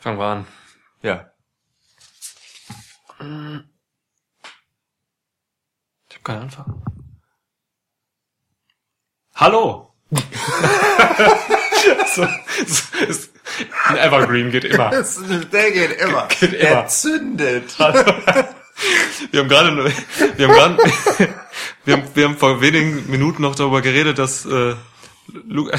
Fangen wir an. Ja. Ich habe keinen Anfang. Hallo! so, so, ist, ein Evergreen geht immer. Der geht immer. Geht immer. Der zündet. Wir haben gerade, wir haben gerade, wir haben, wir haben vor wenigen Minuten noch darüber geredet, dass, äh, Lu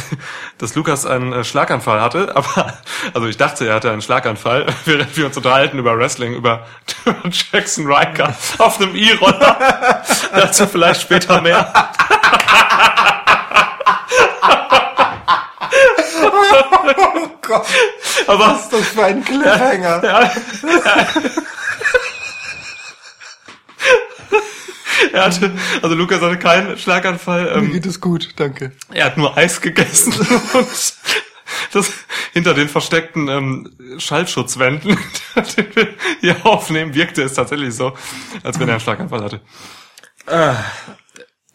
dass Lukas einen äh, Schlaganfall hatte, aber, also ich dachte, er hatte einen Schlaganfall, während wir uns unterhalten über Wrestling, über Jackson Riker auf einem E-Roller. Dazu vielleicht später mehr. Oh Gott, Aber, was ist das für ein Cliffhanger? ja, er hatte, also Lukas hatte keinen Schlaganfall, ähm, Mir geht es gut, danke. Er hat nur Eis gegessen und das hinter den versteckten ähm, Schallschutzwänden, den wir hier aufnehmen, wirkte es tatsächlich so, als wenn er einen Schlaganfall hatte. Äh,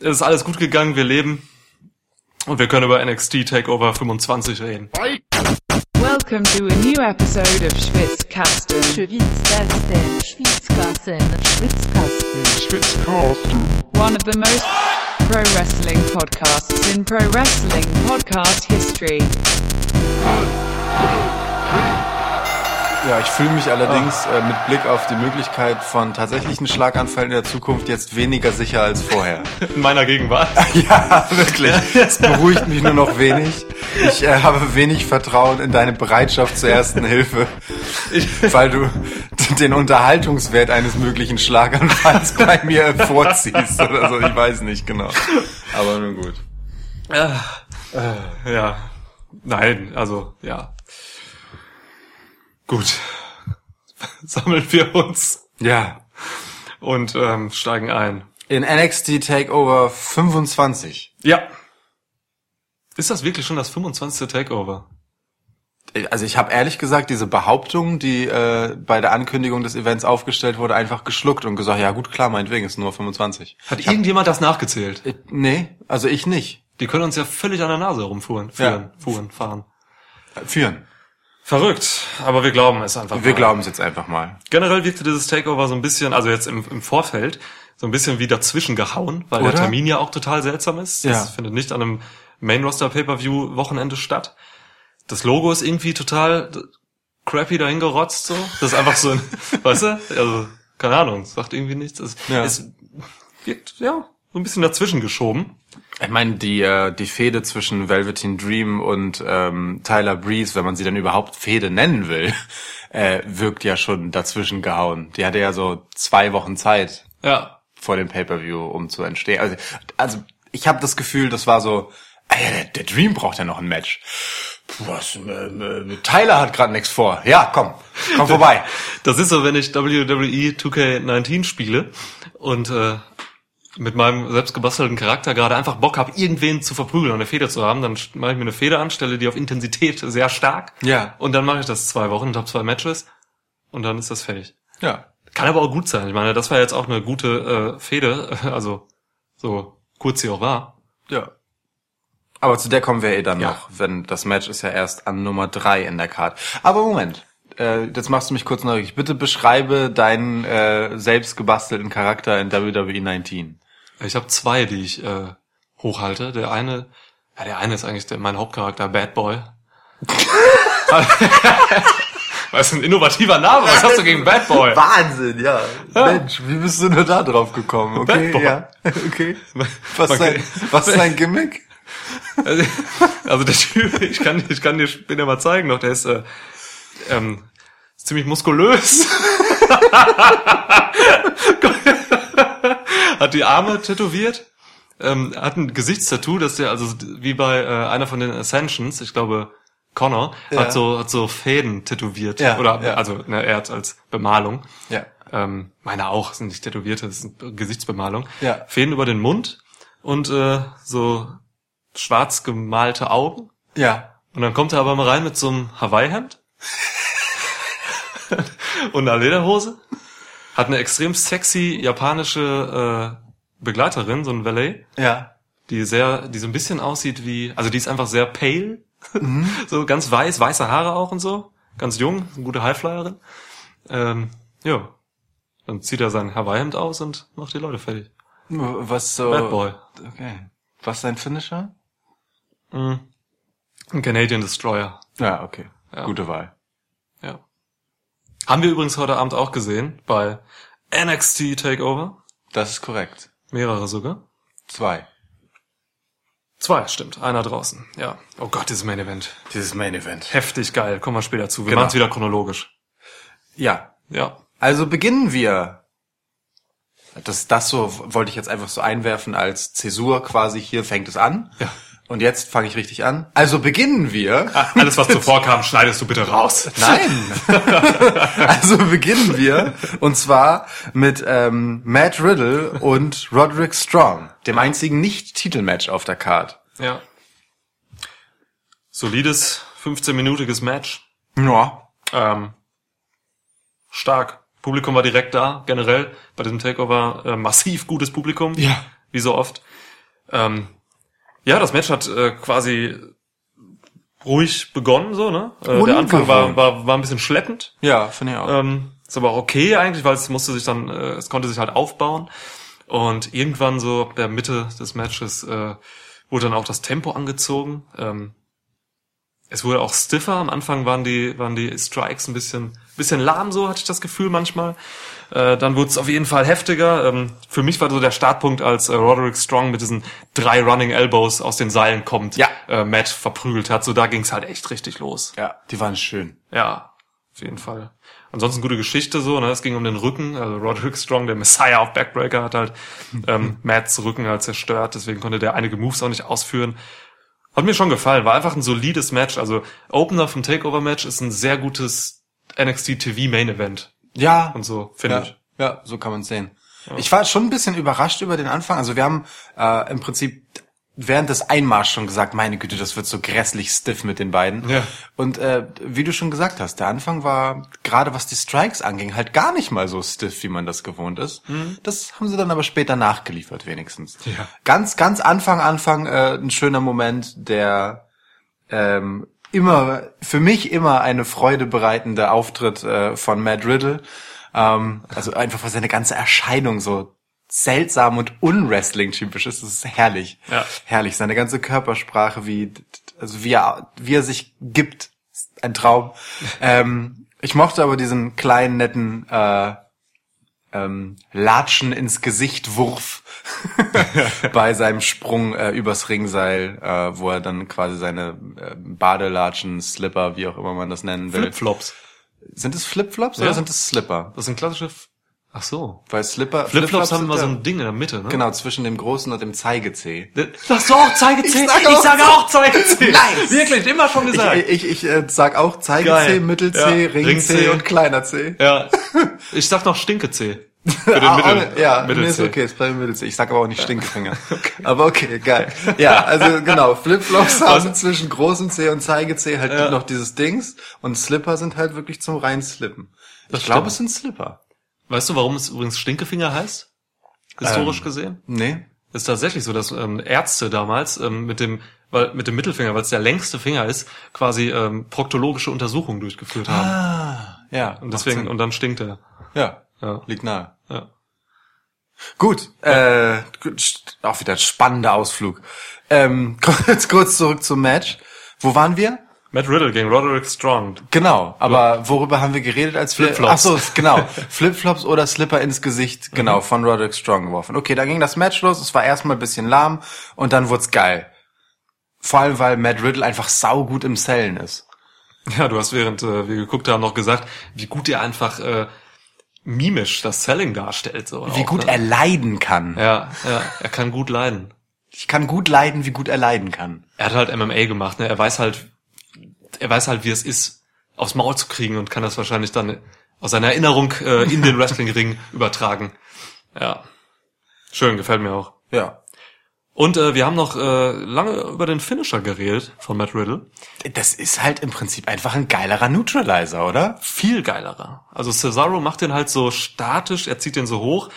es ist alles gut gegangen, wir leben und wir können über NXT Takeover 25 reden. Welcome to a new episode of Schwitzkasten. Schwitzkasten, Schwitzkasten, Schwitzkasten. one of the most pro wrestling podcasts in pro wrestling podcast history. Ja, ich fühle mich allerdings äh, mit Blick auf die Möglichkeit von tatsächlichen Schlaganfällen in der Zukunft jetzt weniger sicher als vorher. In meiner Gegenwart. Ja, wirklich. Es beruhigt mich nur noch wenig. Ich äh, habe wenig Vertrauen in deine Bereitschaft zur ersten Hilfe, weil du den Unterhaltungswert eines möglichen Schlaganfalls bei mir vorziehst oder so. Ich weiß nicht genau. Aber nun gut. Ja. Nein, also, ja. Gut. Sammeln wir uns Ja. und ähm, steigen ein. In NXT Takeover 25. Ja. Ist das wirklich schon das 25. Takeover? Also ich habe ehrlich gesagt diese Behauptung, die äh, bei der Ankündigung des Events aufgestellt wurde, einfach geschluckt und gesagt, ja gut, klar, meinetwegen ist nur 25. Hat irgendjemand das nachgezählt? Äh, nee, also ich nicht. Die können uns ja völlig an der Nase herumfuhren, führen, fuhren, fahren. Äh, Führen. Verrückt, aber wir glauben es einfach. Wir mal. glauben es jetzt einfach mal. Generell wirkte dieses Takeover so ein bisschen, also jetzt im, im Vorfeld, so ein bisschen wie dazwischen gehauen, weil der Oder? Termin ja auch total seltsam ist. Das Ja. findet nicht an einem Main Roster Pay-Per-View Wochenende statt. Das Logo ist irgendwie total crappy dahingerotzt, so. Das ist einfach so ein, weißt du? Also, keine Ahnung, sagt irgendwie nichts. Es, Ja. es wirkt, ja, so ein bisschen dazwischen geschoben. Ich meine, die, äh, die Fehde zwischen Velveteen Dream und ähm, Tyler Breeze, wenn man sie dann überhaupt Fehde nennen will, äh, wirkt ja schon dazwischen gehauen. Die hatte ja so zwei Wochen Zeit Ja. vor dem Pay-Per-View, um zu entstehen. Also, also ich habe das Gefühl, das war so, ah der, der Dream braucht ja noch ein Match. Puh, was, äh, äh, Tyler hat gerade nichts vor. Ja, komm, komm vorbei. Das ist so, wenn ich WWE 2K19 spiele und äh, mit meinem selbst gebastelten Charakter gerade einfach Bock habe, irgendwen zu verprügeln und eine Feder zu haben, dann mache ich mir eine Feder an, stelle die auf Intensität sehr stark. Ja. Und dann mache ich das zwei Wochen und habe zwei Matches und dann ist das fertig. Ja. Kann aber auch gut sein. Ich meine, das war jetzt auch eine gute äh, Fehde, also so kurz sie auch war. Ja. Aber zu der kommen wir eh dann Ja. noch, wenn das Match ist ja erst an Nummer drei in der Card. Aber Moment, äh, jetzt machst du mich kurz neugierig. Bitte beschreibe deinen äh, selbst gebastelten Charakter in WWE 19. Ich habe zwei, die ich äh, hochhalte. Der eine, ja, der eine ist eigentlich der, mein Hauptcharakter, Bad Boy. Was ein innovativer Name. Was hast du gegen Bad Boy? Wahnsinn, ja. Mensch, wie bist du nur da drauf gekommen? Okay, Bad Boy. ja. Okay. Was ist Okay. dein, was ist dein Gimmick? Also der Typ, ich kann, ich kann dir später mal zeigen noch, der ist äh, ähm, ist ziemlich muskulös. Hat die Arme tätowiert, ähm, hat ein Gesichtstattoo, dass der also wie bei äh, einer von den Ascensions, ich glaube Connor, Ja. hat so hat so Fäden tätowiert Ja, oder ja. also ne, er hat als Bemalung. Ja. Ähm, meine auch, sind nicht tätowierte, das ist eine Gesichtsbemalung. Ja. Fäden über den Mund und äh, so schwarz gemalte Augen. Ja. Und dann kommt er aber mal rein mit so einem Hawaii-Hemd und einer Lederhose. Hat eine extrem sexy japanische äh, Begleiterin, so ein Valet, Ja. die sehr, die so ein bisschen aussieht wie, also die ist einfach sehr pale, Mhm. so ganz weiß, weiße Haare auch und so. ganz jung, eine gute Highflyerin. Ähm, ja. Dann zieht er sein Hawaii-Hemd aus und macht die Leute fertig. Was so... Bad Boy. Okay. Was ist dein Finisher? Mhm. Ein Canadian Destroyer. Ja, okay. Ja. Gute Wahl. Haben wir übrigens heute Abend auch gesehen bei NXT Takeover. Das ist korrekt. Mehrere sogar. Zwei. Zwei, stimmt. Einer draußen. Ja. Oh Gott, dieses Main Event. Dieses Main Event. Heftig geil. Kommen wir später zu. Wir Genau. machen es wieder chronologisch. Ja. Ja. Also beginnen wir. Das, das so wollte ich jetzt einfach so einwerfen als Zäsur quasi. Hier fängt es an. Ja. Und jetzt fange ich richtig an. Also beginnen wir. Ah, Alles, was zuvor kam, schneidest du bitte raus. Nein. also beginnen wir. Und zwar mit ähm, Matt Riddle und Roderick Strong, dem einzigen Nicht-Titelmatch auf der Card. Ja. Solides 15-minütiges Match. Ja. Ähm, stark. Publikum war direkt da, generell bei diesem Takeover äh, massiv gutes Publikum. Ja. Wie so oft. Ähm, ja, das Match hat äh, quasi ruhig begonnen, so, ne? Äh, der Anfang war, war, war ein bisschen schleppend. Ja, finde ich auch. Ähm, ist aber auch okay eigentlich, weil es musste sich dann, äh, es konnte sich halt aufbauen. Und irgendwann so ab der Mitte des Matches äh, wurde dann auch das Tempo angezogen. Ähm, es wurde auch stiffer. Am Anfang waren die, waren die Strikes ein bisschen, bisschen lahm, so hatte ich das Gefühl manchmal. Äh, dann wurde es auf jeden Fall heftiger. Ähm, für mich war so der Startpunkt, als äh, Roderick Strong mit diesen drei Running Elbows aus den Seilen kommt, Ja. äh, Matt verprügelt hat. So da ging es halt echt richtig los. ja, die waren schön. Ja, auf jeden Fall. Ansonsten gute Geschichte so, ne? Es ging um den Rücken. Also Roderick Strong, der Messiah auf Backbreaker, hat halt ähm, Matts Rücken halt zerstört, deswegen konnte der einige Moves auch nicht ausführen. Hat mir schon gefallen, war einfach ein solides Match. Also Opener vom Takeover-Match ist ein sehr gutes NXT TV Main Event Ja. und so, finde ja, ich. ja, so kann man sehen. Ich war schon ein bisschen überrascht über den Anfang. Also wir haben äh, im Prinzip während des Einmarschs schon gesagt, meine Güte, das wird so grässlich stiff mit den beiden. Ja. Und äh, wie du schon gesagt hast, der Anfang war, gerade was die Strikes anging, halt gar nicht mal so stiff, wie man das gewohnt ist. Das haben sie dann aber später nachgeliefert, wenigstens. Ja. Ganz, ganz Anfang, Anfang äh, ein schöner Moment, der ähm, immer, für mich immer eine Freude bereitende Auftritt äh, von Matt Riddle. Ähm, also einfach, weil seine ganze Erscheinung so seltsam und unwrestling-typisch ist. Das ist herrlich. Ja. Herrlich. Seine ganze Körpersprache, wie, also wie er, wie er sich gibt, ist ein Traum. ähm, ich mochte aber diesen kleinen, netten, äh, ähm, Latschen ins Gesicht Wurf bei seinem Sprung äh, übers Ringseil, äh, wo er dann quasi seine äh, Badelatschen, Slipper, wie auch immer man das nennen will. Flipflops. Sind es Flipflops Ja. oder sind es Slipper? Das sind klassische F Ach so. Weil Slipper Flipflops haben sind immer so ein Ding in der Mitte, ne? Genau, zwischen dem großen und dem Zeigezeh. Sagst du auch Zeigezeh? Ich sag auch- sage auch Zeigezeh. Nice. Wirklich, immer schon gesagt. Ich, ich, ich äh, sag auch Zeigezeh, Geil. Mittelzeh, Ja. Ringzeh Ringzeh. und kleiner Zeh. Ja. Ich sag noch Stinkezeh. Für den Ah, Mittel, ja, nee, ist okay, ist bei Mittelzeh. Ich sag aber auch nicht Stinkefinger. Aber okay, geil. Ja, also genau, Flipflops haben zwischen großem Zeh und Zeigezeh halt Ja. noch dieses Dings und Slipper sind halt wirklich zum reinslippen. Das Ich glaube, es sind Slipper. Weißt du, warum es übrigens Stinkefinger heißt? Historisch Ähm. gesehen? Nee? Ist tatsächlich so, dass ähm, Ärzte damals ähm, mit dem weil mit dem Mittelfinger, weil es der längste Finger ist, quasi ähm, proktologische Untersuchungen durchgeführt haben. Ah, ja. und deswegen, und dann stinkt er. Ja, Ja. liegt nahe. Ja. Gut, äh, gut, st- auch wieder ein spannender Ausflug. Ähm, kurz, kurz zurück zum Match. Wo waren wir? Matt Riddle gegen Roderick Strong. Genau, aber worüber haben wir geredet, als wir... Flipflops. Ach so, genau. Flipflops oder Slipper ins Gesicht, genau, von Roderick Strong geworfen. Okay, da ging das Match los, es war erstmal ein bisschen lahm und dann wurd's geil. Vor allem, weil Matt Riddle einfach saugut im Sellen ist. Ja, du hast während äh, wir geguckt haben noch gesagt, wie gut er einfach äh, mimisch das Selling darstellt. So Wie auch, gut ne? er leiden kann. Ja, ja, er kann gut leiden. Ich kann gut leiden, wie gut er leiden kann. Er hat halt MMA gemacht, ne? Er weiß halt, er weiß halt, wie es ist, aufs Maul zu kriegen und kann das wahrscheinlich dann aus seiner Erinnerung äh, in den Wrestlingring übertragen. Ja. Schön, gefällt mir auch. Ja. Und äh, wir haben noch äh, lange über den Finisher geredet von Matt Riddle. Das ist halt im Prinzip einfach ein geilerer Neutralizer, oder? Viel geilerer. Also Cesaro macht den halt so statisch, er zieht den so hoch,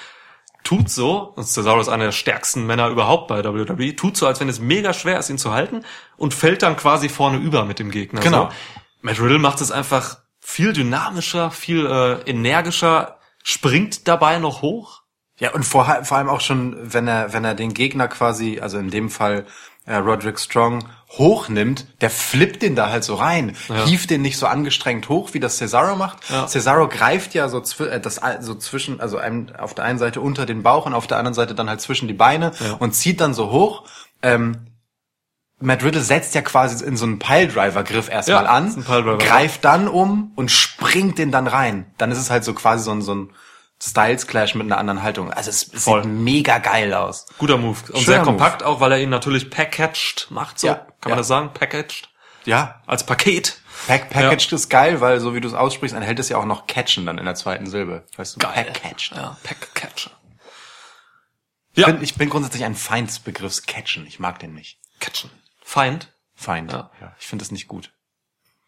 tut so, und Cesaro ist einer der stärksten Männer überhaupt bei WWE, tut so, als wenn es mega schwer ist, ihn zu halten und fällt dann quasi vorne über mit dem Gegner. Genau. So. Matt Riddle macht es einfach viel dynamischer, viel äh, energischer, springt dabei noch hoch. Ja, und vor, vor allem auch schon, wenn er, wenn er den Gegner quasi, also in dem Fall äh, Roderick Strong, hochnimmt, der flippt den da halt so rein, Ja. hieft den nicht so angestrengt hoch, wie das Cesaro macht. Ja. Cesaro greift ja so, zwi äh, das, so zwischen, also einem, auf der einen Seite unter den Bauch und auf der anderen Seite dann halt zwischen die Beine Ja. und zieht dann so hoch. Ähm, Matt Riddle setzt ja quasi in so einen Piledriver-Griff erstmal Ja, an, greift dann um und springt den dann rein. Dann ist es halt so quasi so ein, so ein Styles-Clash mit einer anderen Haltung. Also es, es Voll. sieht mega geil aus. Guter Move. Und Schöner sehr Move. kompakt auch, weil er ihn natürlich packaged macht. So, Ja, kann ja. man das sagen? Packaged. Ja, Als Paket. Pack Packaged ist geil, weil so wie du es aussprichst, dann hält es ja auch noch Catchen dann in der zweiten Silbe. Weißt du? Packaged. Ja, Packaged. Ich, Ja, bin, ich bin grundsätzlich ein Feind des Begriffs Catchen. Ich mag den nicht. Catchen. Feind. Feind. Ja. Ja. ich finde das nicht gut.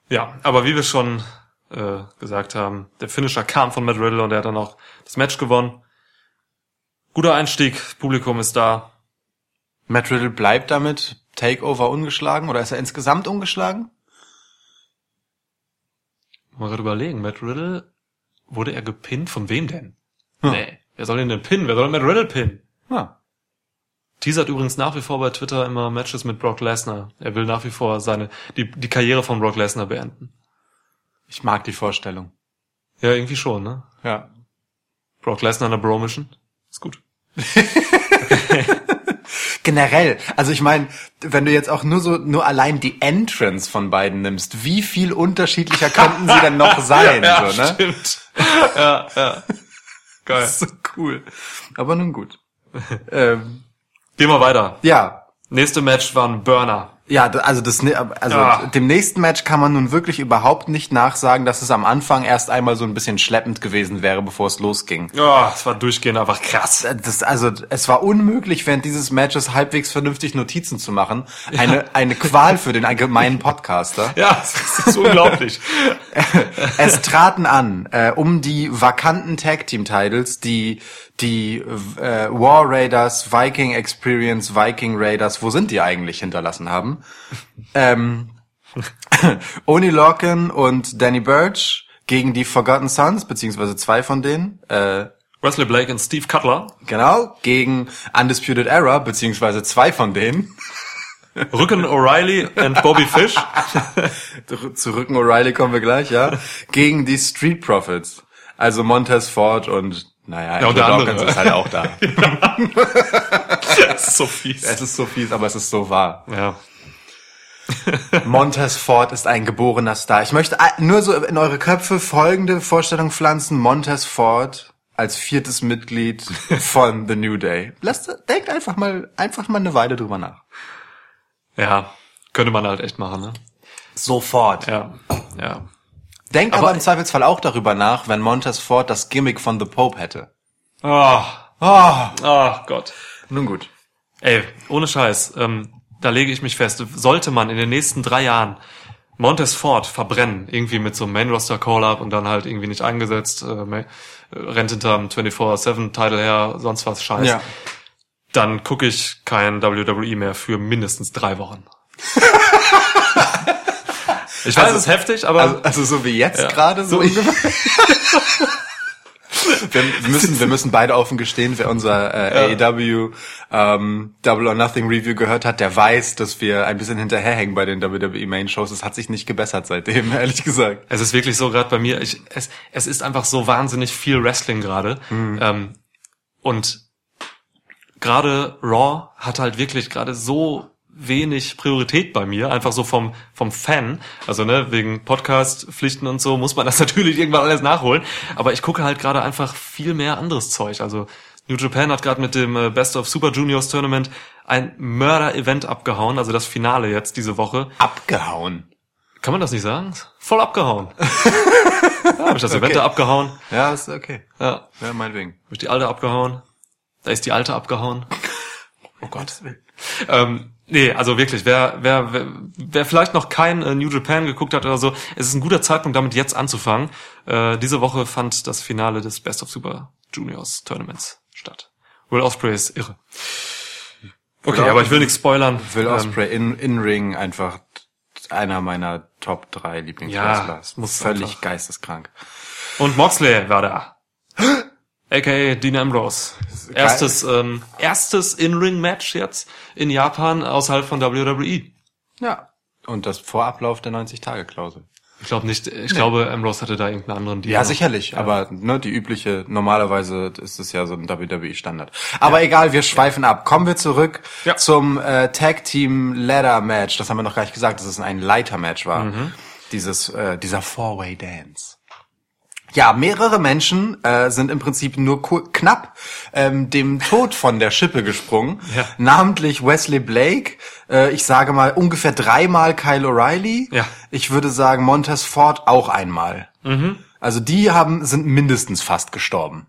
Ja, aber wie wir schon äh, gesagt haben, der Finisher kam von Matt Riddle und er hat dann auch das Match gewonnen. Guter Einstieg, Publikum ist da. Matt Riddle bleibt damit Takeover ungeschlagen oder ist er insgesamt ungeschlagen? Mal gerade überlegen, Matt Riddle, wurde er gepinnt? Von wem denn? Nee, wer soll ihn denn pinnen? Wer soll Matt Riddle pinnen? Ja. Teasert übrigens nach wie vor bei Twitter immer Matches mit Brock Lesnar. Er will nach wie vor seine, die, die Karriere von Brock Lesnar beenden. Ich mag die Vorstellung. Ja, irgendwie schon, ne? Ja. Brock Lesnar in der Bro-Mission. Ist gut. Generell, also ich meine, wenn du jetzt auch nur so, nur allein die Entrance von beiden nimmst, wie viel unterschiedlicher könnten sie denn noch sein, ja, so, ne? stimmt. ja, ja. Geil. So cool. Aber nun gut. ähm, Gehen wir weiter. ja, Nächste Match war ein Burner. Ja, also das ne- also Ja. dem nächsten Match kann man nun wirklich überhaupt nicht nachsagen, dass es am Anfang erst einmal so ein bisschen schleppend gewesen wäre, bevor es losging. Ja, es war durchgehend einfach krass. Das, also es war unmöglich, während dieses Matches halbwegs vernünftig Notizen zu machen. Eine eine Qual für den allgemeinen Podcaster. Ja, es ist unglaublich. Es traten an äh, um die vakanten Tag Team Titles, die die äh, War Raiders, Viking Experience, Viking Raiders, wo sind die eigentlich hinterlassen haben? Ähm, Oni Lorcan und Danny Burch gegen die Forgotten Sons, beziehungsweise zwei von denen. Äh, Wesley Blake und Steve Cutler. genau, gegen Undisputed Era, beziehungsweise zwei von denen. Rücken O'Reilly und Bobby Fish. Zu Rücken O'Reilly kommen wir gleich, ja. Gegen die Street Profits. Also Montez Ford und, naja, Ja, und der. Dawkins ist halt auch da. Das ist so fies. es ist so fies, aber es ist so wahr. Ja. Montez Ford ist ein geborener Star. Ich möchte ein- nur so in eure Köpfe folgende Vorstellung pflanzen. Montez Ford als viertes Mitglied von The New Day. Lasst, denkt einfach mal, einfach mal eine Weile drüber nach. Ja. Könnte man halt echt machen, ne? Sofort. Ja. Ja. Denkt aber, Aber- im Zweifelsfall auch darüber nach, wenn Montez Ford das Gimmick von The Pope hätte. Oh, Oh, oh Gott. nun gut. Ey, ohne Scheiß, ähm, da lege ich mich fest, sollte man in den nächsten drei Jahren Montez Ford verbrennen, irgendwie mit so einem Main-Roster-Call-Up und dann halt irgendwie nicht eingesetzt, äh, äh, rennt hinterm 24-7-Title her, sonst was Scheiß, Ja. dann gucke ich kein WWE mehr für mindestens drei Wochen. ich weiß, Also- es ist heftig, aber Also, also so wie jetzt Ja. gerade so So ungefähr. wir müssen, wir müssen beide offen gestehen, wer unser äh, AEW ähm, Double or Nothing Review gehört hat, der weiß, dass wir ein bisschen hinterherhängen bei den WWE Main Shows. Es hat sich nicht gebessert seitdem, ehrlich gesagt. Es ist wirklich so gerade bei mir, ich, es, es ist einfach so wahnsinnig viel Wrestling gerade. Ähm, und gerade Raw hat halt wirklich gerade so wenig Priorität bei mir, einfach so vom, vom Fan. Also ne, wegen Podcast-Pflichten und so muss man das natürlich irgendwann alles nachholen. Aber ich gucke halt gerade einfach viel mehr anderes Zeug. Also New Japan hat gerade mit dem äh, Best of Super Juniors Tournament ein Mörder-Event abgehauen, also das Finale jetzt diese Woche. Abgehauen. Kann man das nicht sagen? Voll abgehauen. ja, hab ich das Event da abgehauen. Ja, ist okay. Ja, Ja, meinetwegen. hab ich die alte abgehauen. Da ist die alte abgehauen. Oh Gott. Ähm, nee, also wirklich, wer, wer, wer, wer vielleicht noch kein äh, New Japan geguckt hat oder so, es ist ein guter Zeitpunkt, damit jetzt anzufangen. Äh, diese Woche fand das Finale des Best of Super Juniors Tournaments statt. Will Ospreay ist irre. Okay, Will aber ich will nichts spoilern. Will Ähm, Osprey in, in Ring einfach einer meiner Top 3 Lieblingswrestler. Ja, muss völlig einfach. geisteskrank. Und Moxley war da. AKA Dean Ambrose. Erstes, ähm, erstes In-Ring-Match jetzt in Japan außerhalb von WWE. Ja. Und das Vorablauf der 90-Tage-Klausel. Ich glaube nicht, ich glaube, Ambrose hatte da irgendeinen anderen Deal. Ja, sicherlich, aber ne, die übliche, normalerweise ist es ja so ein WWE-Standard. Aber egal, wir schweifen ab. Kommen wir zurück Ja. zum äh, Tag Team Ladder Match. Das haben wir noch gar nicht gesagt, dass es ein Leiter-Match war. Mhm. Dieses, äh, dieser Four-Way Dance. Ja, mehrere Menschen äh, sind im Prinzip nur knapp ähm, dem Tod von der Schippe gesprungen. Ja. Namentlich Wesley Blake. Äh, ich sage mal ungefähr dreimal Kyle O'Reilly. Ja. Ich würde sagen Montez Ford auch einmal. Also die haben sind mindestens fast gestorben.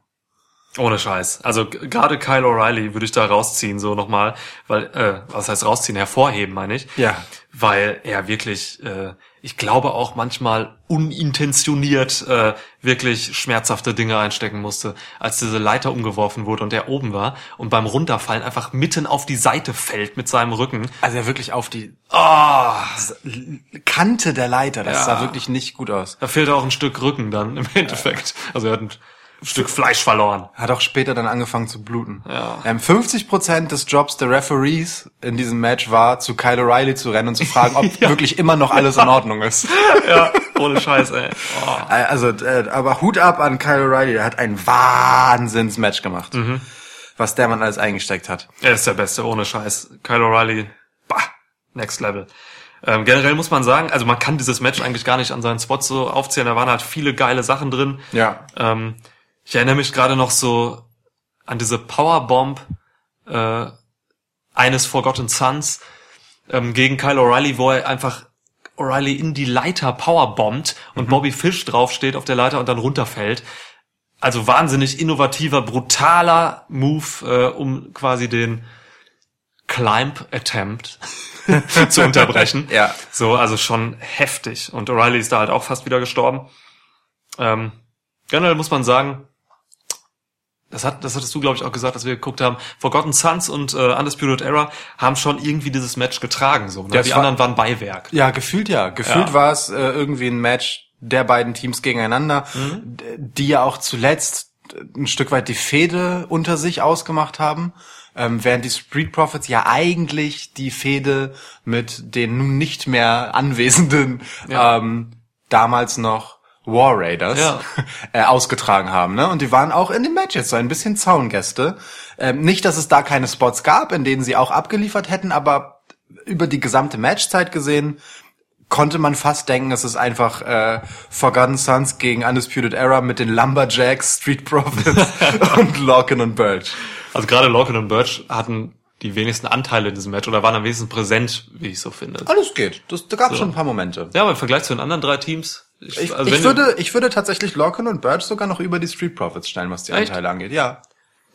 Ohne Scheiß. Also gerade Kyle O'Reilly würde ich da rausziehen, so nochmal, weil, äh, was heißt rausziehen, hervorheben, meine ich. Ja. Weil er wirklich, äh, ich glaube auch manchmal unintentioniert äh, wirklich schmerzhafte Dinge einstecken musste, als diese Leiter umgeworfen wurde und er oben war und beim Runterfallen einfach mitten auf die Seite fällt mit seinem Rücken. Also er wirklich auf die Ah, Kante der Leiter. Das Ja. sah wirklich nicht gut aus. da fehlt auch ein Stück Rücken dann im Endeffekt. Also er hat ein Stück Fleisch verloren. Hat auch später dann angefangen zu bluten. Ja. Ähm, 50% des Jobs der Referees in diesem Match war, zu Kyle O'Reilly zu rennen und zu fragen, ob wirklich immer noch alles in Ordnung ist. Ja, ohne Scheiß, ey. Oh. Also, äh, aber Hut ab an Kyle O'Reilly, der hat ein Wahnsinns-Match gemacht. Mhm. Was der Mann alles eingesteckt hat. Er ist der Beste, ohne Scheiß. Kyle O'Reilly, bah, next level. Ähm, generell muss man sagen, also man kann dieses Match eigentlich gar nicht an seinen Spots so aufzählen. Da waren halt viele geile Sachen drin. Ja. Ähm, ich erinnere mich gerade noch so an diese Powerbomb äh, eines Forgotten Sons ähm, gegen Kyle O'Reilly, wo er einfach O'Reilly in die Leiter powerbombt und Bobby Fish draufsteht auf der Leiter und dann runterfällt. Also wahnsinnig innovativer, brutaler Move, äh, um quasi den Climb Attempt zu unterbrechen. Ja. So, also schon heftig. Und O'Reilly ist da halt auch fast wieder gestorben. Ähm, generell muss man sagen, das, hat, das hattest du, glaube ich, auch gesagt, dass wir geguckt haben, Forgotten Sons und äh, Undisputed Era haben schon irgendwie dieses Match getragen. So, ne? Ja, Die war- anderen waren Beiwerk. Ja, gefühlt ja. Gefühlt Ja. war es äh, irgendwie ein Match der beiden Teams gegeneinander, Mhm. die ja auch zuletzt ein Stück weit die Fehde unter sich ausgemacht haben. Ähm, während die Street Profits ja eigentlich die Fehde mit den nun nicht mehr anwesenden, Ja. ähm, damals noch War Raiders Ja. äh, ausgetragen haben. Ne? Und die waren auch in den Matches so ein bisschen Zaungäste. Ähm, nicht, dass es da keine Spots gab, in denen sie auch abgeliefert hätten, aber über die gesamte Matchzeit gesehen konnte man fast denken, es ist einfach äh, Forgotten Sons gegen Undisputed Era mit den Lumberjacks, Street Profits und Lorcan und Birch. Also gerade Lorcan und Birch hatten die wenigsten Anteile in diesem Match oder waren am wenigsten präsent, wie ich so finde. Alles geht. Das, da gab schon ein paar Momente. Ja, aber im Vergleich zu den anderen drei Teams. Ich, also ich, würde, ich würde tatsächlich Lorcan und Birch sogar noch über die Street Profits stellen, was die Echt? Anteile angeht. Ja.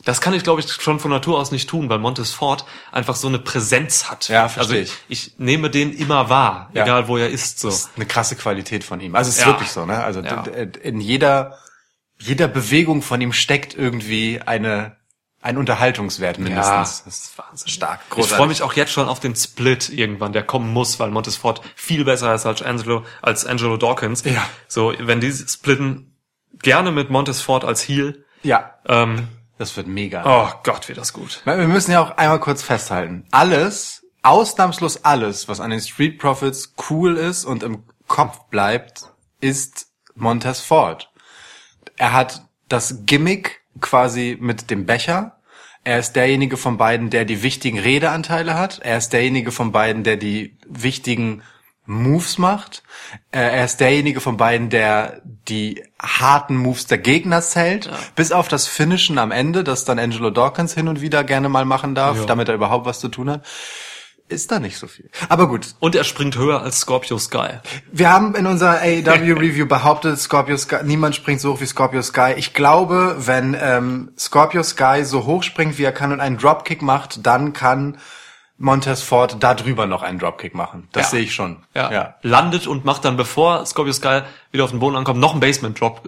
Das kann ich, glaube ich, schon von Natur aus nicht tun, weil Montes Ford einfach so eine Präsenz hat. Ja, verstehe also ich. Ich nehme den immer wahr, Ja. egal wo er ist. So. Das ist eine krasse Qualität von ihm. Also es ist Ja. wirklich so, ne? Also Ja. in jeder, jeder Bewegung von ihm steckt irgendwie eine, ein Unterhaltungswert mindestens. das ist Wahnsinn. stark. Ich freue mich auch jetzt schon auf den Split irgendwann, der kommen muss, weil Montes Ford viel besser ist als Angelo, als Angelo Dawkins. Ja. So, wenn die splitten, gerne mit Montes Ford als Heel. Ja, Ähm, das wird mega. oh Gott, wird das gut. Wir müssen ja auch einmal kurz festhalten. Alles, ausnahmslos alles, was an den Street Profits cool ist und im Kopf bleibt, ist Montez Ford. Er hat das Gimmick quasi mit dem Becher. Er ist derjenige von beiden, der die wichtigen Redeanteile hat. Er ist derjenige von beiden, der die wichtigen Moves macht. Äh, Er ist derjenige von beiden, der die harten Moves der Gegner zählt, bis auf das Finishen am Ende, das dann Angelo Dawkins hin und wieder gerne mal machen darf, Ja. damit er überhaupt was zu tun hat. Ist da nicht so viel. Aber gut, Und er springt höher als Scorpio Sky. wir haben in unserer AEW Review behauptet, Scorpio Sky, niemand springt so hoch wie Scorpio Sky. Ich glaube, wenn ähm, Scorpio Sky so hoch springt, wie er kann und einen Dropkick macht, dann kann Montez Ford da drüber noch einen Dropkick machen. Das Ja. sehe ich schon. Ja. ja. Landet und macht dann, bevor Scorpio Sky wieder auf den Boden ankommt, noch einen Basement Drop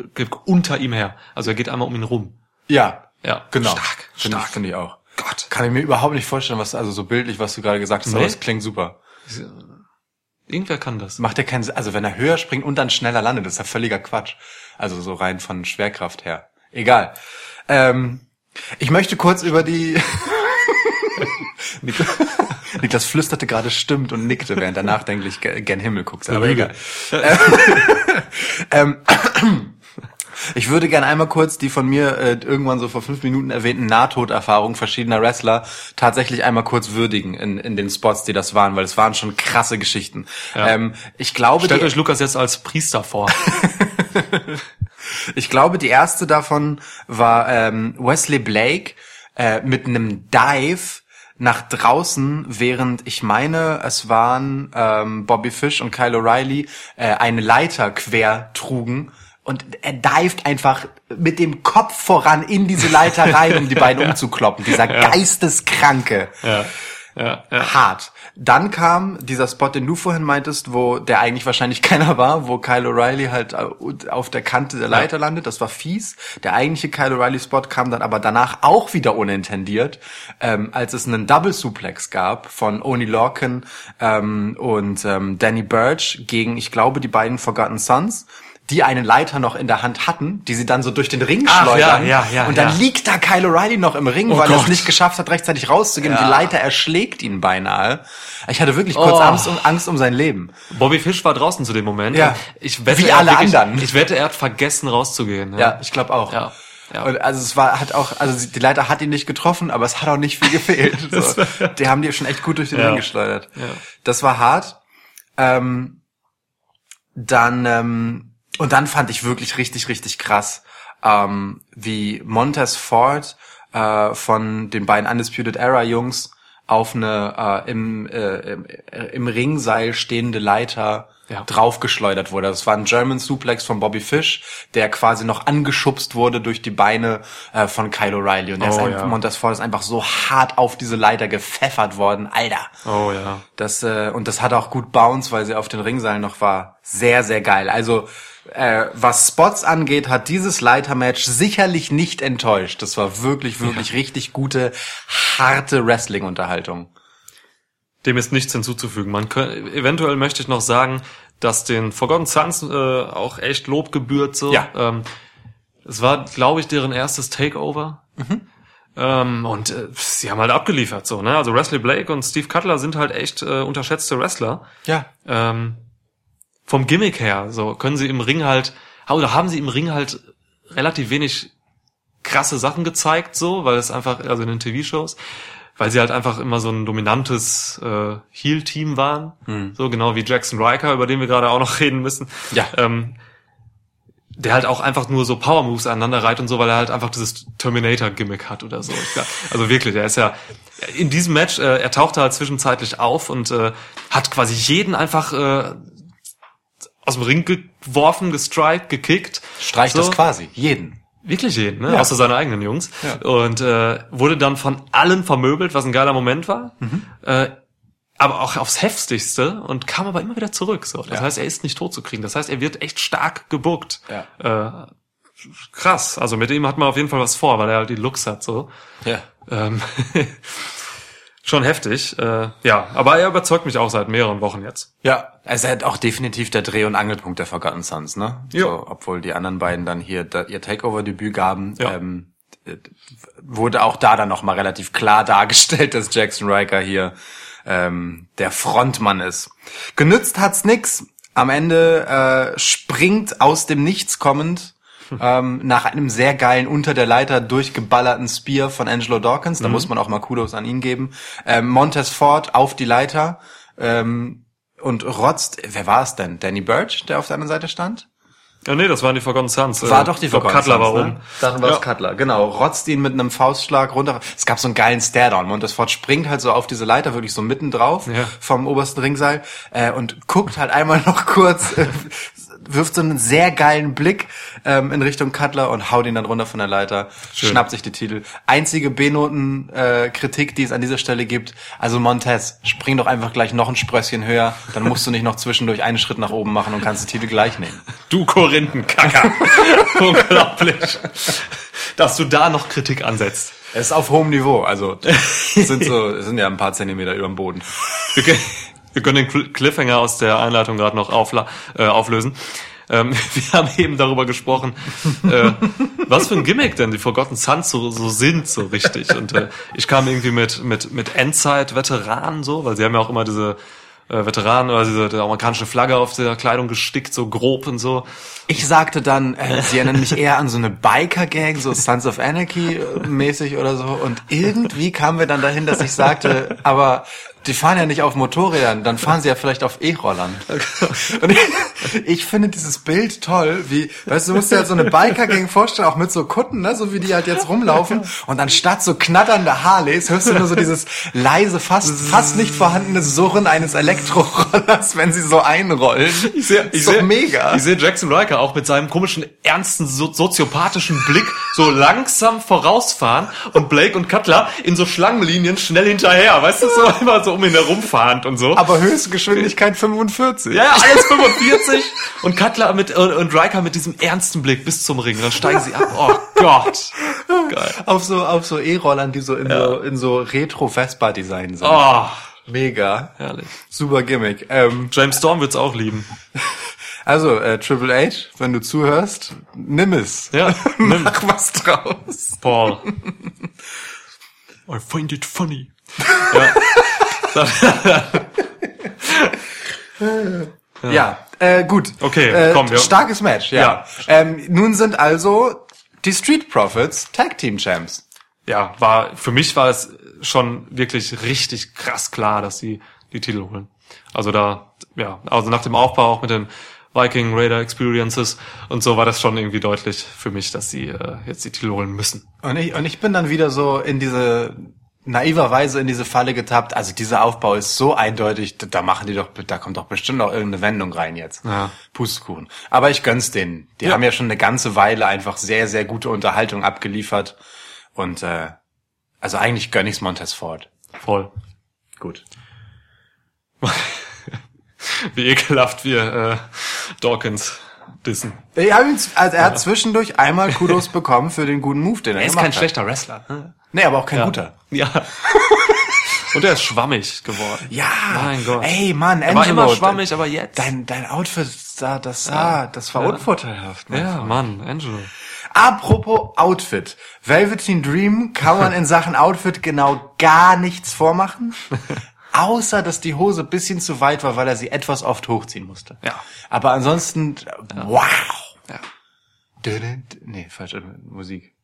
unter ihm her. Also er geht einmal um ihn rum. Ja, Ja. genau. Stark, Finde ich, stark. finde ich auch. Gott. Kann ich mir überhaupt nicht vorstellen, was also so bildlich, was du gerade gesagt hast, aber Nee. es klingt super. Irgendwer kann das. Macht ja keinen Sinn. Also wenn er höher springt und dann schneller landet, das ist ja völliger Quatsch. Also so rein von Schwerkraft her. Egal. Ähm, ich möchte kurz über die... Niklas, Niklas flüsterte gerade stimmt und nickte, während er nachdenklich ge- gen Himmel guckte. Aber egal. Ähm, ich würde gerne einmal kurz die von mir äh, irgendwann so vor fünf Minuten erwähnten Nahtoderfahrungen verschiedener Wrestler tatsächlich einmal kurz würdigen in, in den Spots, die das waren, weil es waren schon krasse Geschichten. Ähm, ich glaube, Stellt euch Lukas jetzt als Priester vor. ich glaube, die erste davon war ähm, Wesley Blake äh, mit einem Dive nach draußen, während ich meine, es waren ähm, Bobby Fish und Kyle O'Reilly äh, eine Leiter quer trugen. Und er dived einfach mit dem Kopf voran in diese Leiter rein, um die beiden umzukloppen. Dieser geisteskranke. ja. Ja, ja. Hart. Dann kam dieser Spot, den du vorhin meintest, wo der eigentlich wahrscheinlich keiner war, wo Kyle O'Reilly halt äh, auf der Kante der Leiter landet. Das war fies. Der eigentliche Kyle O'Reilly Spot kam dann aber danach auch wieder unintendiert, ähm, als es einen Double Suplex gab von Oni Lorcan ähm, und ähm, Danny Burch gegen, ich glaube, die beiden Forgotten Sons die eine Leiter noch in der Hand hatten, die sie dann so durch den Ring Ach, schleudern. ja, ja, ja, und dann ja. liegt da Kyle O'Reilly noch im Ring, weil er es Gott. nicht geschafft hat, rechtzeitig rauszugehen. Und die Leiter erschlägt ihn beinahe. Ich hatte wirklich kurz Oh. Angst, um, Angst um sein Leben. Bobby Fish war draußen zu dem Moment. Ja. Ich wette, Wie er hat alle wirklich, anderen. Ich wette, er hat vergessen rauszugehen. Ja, ich glaube auch. Ja. Ja. Und also es war, hat auch, also die Leiter hat ihn nicht getroffen, aber es hat auch nicht viel gefehlt. so. Die haben die schon echt gut durch den Ja. Ring geschleudert. Ja. Das war hart. Ähm, dann ähm, und dann fand ich wirklich richtig, richtig krass, ähm, wie Montez Ford äh, von den beiden Undisputed Era Jungs auf eine äh, im, äh, im, äh, im Ringseil stehende Leiter Ja. draufgeschleudert wurde. Das war ein German Suplex von Bobby Fish, der quasi noch angeschubst wurde durch die Beine äh, von Kyle O'Reilly. Und der ist Oh, einfach, ja. Montez Ford ist einfach so hart auf diese Leiter gepfeffert worden. Alter. Oh ja. Das, äh, und das hat auch gut Bounce, weil sie auf den Ringseilen noch war. Sehr, sehr geil. Also, äh, was Spots angeht, hat dieses Leitermatch sicherlich nicht enttäuscht. Das war wirklich, wirklich richtig gute, harte Wrestling-Unterhaltung. Dem ist nichts hinzuzufügen. Man könnte, eventuell möchte ich noch sagen, dass den Forgotten Sons äh, auch echt Lob gebührt. So. Ja. Ähm, es war, glaube ich, deren erstes Takeover. Ähm, und äh, sie haben halt abgeliefert. so. Ne? Also Wesley Blake und Steve Cutler sind halt echt äh, unterschätzte Wrestler. Ja. ähm, vom Gimmick her, so können sie im Ring halt, oder haben sie im Ring halt relativ wenig krasse Sachen gezeigt, so, weil es einfach, also in den TV-Shows, weil sie halt einfach immer so ein dominantes äh, Heel-Team waren, so genau wie Jackson Riker, über den wir gerade auch noch reden müssen. Ja. Ähm, der halt auch einfach nur so Power Moves aneinander reiht und so, weil er halt einfach dieses Terminator Gimmick hat oder so. Also wirklich, er ist ja in diesem Match, äh, er tauchte halt zwischenzeitlich auf und äh, hat quasi jeden einfach äh, aus dem Ring geworfen, gestrikt, gekickt. Streicht so. das quasi. Jeden. Wirklich jeden, ne? Ja. Außer seine eigenen Jungs. Ja. Und äh, wurde dann von allen vermöbelt, was ein geiler Moment war. Mhm. Äh, aber auch aufs heftigste und kam aber immer wieder zurück. So, das Ja. heißt, er ist nicht tot zu kriegen. Das heißt, er wird echt stark gebuckt. Ja. Äh, krass. Also mit ihm hat man auf jeden Fall was vor, weil er halt die Looks hat. So. Ja. Ähm, schon heftig. Äh, ja, aber er überzeugt mich auch seit mehreren Wochen jetzt. Ja, also er hat auch definitiv der Dreh- und Angelpunkt der Forgotten Sons, ne? Ja. So, obwohl die anderen beiden dann hier da, ihr Takeover-Debüt gaben, Ja. ähm, äh, wurde auch da dann nochmal relativ klar dargestellt, dass Jackson Riker hier ähm, der Frontmann ist. Genützt hat's nix. Am Ende äh, springt aus dem Nichts kommend ähm, nach einem sehr geilen unter der Leiter durchgeballerten Spear von Angelo Dawkins, da muss man auch mal Kudos an ihn geben, ähm, Montez Ford auf die Leiter ähm, und rotzt, wer war es denn? Danny Birch, der auf der anderen Seite stand? Ja, nee, das waren die Forgotten Sons. War Äh, doch die Forgotten Cutler Sons, war ne? oben. Dann war Ja. es Cutler, genau. Rotzt ihn mit einem Faustschlag runter. Es gab so einen geilen Stairdown. Montez Ford springt halt so auf diese Leiter, wirklich so mitten drauf Ja. vom obersten Ringseil äh, und guckt halt einmal noch kurz, äh, wirft so einen sehr geilen Blick ähm, in Richtung Cutler und haut ihn dann runter von der Leiter, Schön. schnappt sich die Titel. Einzige B-Noten-Kritik, die es an dieser Stelle gibt. Also Montez, spring doch einfach gleich noch ein Sprösschen höher, dann musst du nicht noch zwischendurch einen Schritt nach oben machen und kannst die Titel gleich nehmen. Du Korinthenkacker. Unglaublich. Dass du da noch Kritik ansetzt. Es ist auf hohem Niveau, also sind so, es sind ja ein paar Zentimeter über dem Boden. Wir, können- wir können den Cl- Cliffhanger aus der Einleitung gerade noch äh, auflösen. Ähm, wir haben eben darüber gesprochen, äh, was für ein Gimmick denn die Forgotten Sons so, so sind, so richtig. Und äh, ich kam irgendwie mit, mit, mit Endzeit-Veteranen so, weil sie haben ja auch immer diese äh, Veteranen oder diese die amerikanische Flagge auf der Kleidung gestickt, so grob und so. Ich sagte dann, äh, sie erinnern mich eher an so eine Biker-Gang, so Sons of Anarchy mäßig oder so. Und irgendwie kamen wir dann dahin, dass ich sagte, aber die fahren ja nicht auf Motorrädern, dann fahren sie ja vielleicht auf E-Rollern. Und ich, ich finde dieses Bild toll, wie, weißt du, du musst dir halt so eine Biker-Gang vorstellen, auch mit so Kutten, ne, so wie die halt jetzt rumlaufen. Und anstatt so knatternder Harleys hörst du nur so dieses leise, fast, fast nicht vorhandene Surren eines Elektrorollers, wenn sie so einrollen. Ich sehe, Ist doch mega. Ich sehe Jackson Riker auch mit seinem komischen, ernsten, so, soziopathischen Blick so langsam vorausfahren und Blake und Cutler in so Schlangenlinien schnell hinterher. Weißt du, so immer so um ihn herumfahrend und so. Aber Höchstgeschwindigkeit 45. ja, ja, alles 45 und Cutler mit und, und Riker mit diesem ernsten Blick bis zum Ring. Dann steigen sie ab. Oh Gott. Geil. Auf so, auf so E-Rollern, die so in so, in so Retro-Vespa-Design sind. Oh, Mega. herrlich. Super Gimmick. Ähm, James Storm wird's auch lieben. also, äh, Triple H, wenn du zuhörst, nimm es. Ja, nimm. Mach was draus. Paul. I find it funny. Ja. Ja, äh, gut. Okay, äh, komm, wir- Starkes Match, ja. Ja. Ähm, nun sind also die Street Profits Tag Team Champs. ja, war, für mich war es schon wirklich richtig krass klar, dass sie die Titel holen. Also da, ja, also nach dem Aufbau auch mit den Viking Raider Experiences und so war das schon irgendwie deutlich für mich, dass sie äh, jetzt die Titel holen müssen. Und ich, und ich bin dann wieder so in diese naiverweise in diese Falle getappt. Also dieser Aufbau ist so eindeutig, da- machen die doch, da kommt doch bestimmt noch irgendeine Wendung rein jetzt. Ja. Pustekuchen. Aber ich gönn's denen. Die Ja. haben ja schon eine ganze Weile einfach sehr, sehr gute Unterhaltung abgeliefert. Und äh, also eigentlich gönn ich's Montez Ford. Voll. Gut. Wie ekelhaft wir äh, Dawkins dissen. Ich hab ihn, also er hat zwischendurch einmal Kudos bekommen für den guten Move, den er, gemacht hat. Wrestler. Ne? Nee, aber auch kein guter. Ja. Und er ist schwammig geworden. Ja, Mein Gott. ey Mann, Er Angelo, war immer schwammig, aber jetzt. Dein, dein Outfit sah, das sah, das war Ja. unvorteilhaft. Mann. ja, Mann, Angelo. Apropos Outfit. Velveteen Dream kann man in Sachen Outfit genau gar nichts vormachen. Außer, dass die Hose ein bisschen zu weit war, weil er sie etwas oft hochziehen musste. Ja. Aber ansonsten, wow. Ja. Nee, falsche Musik.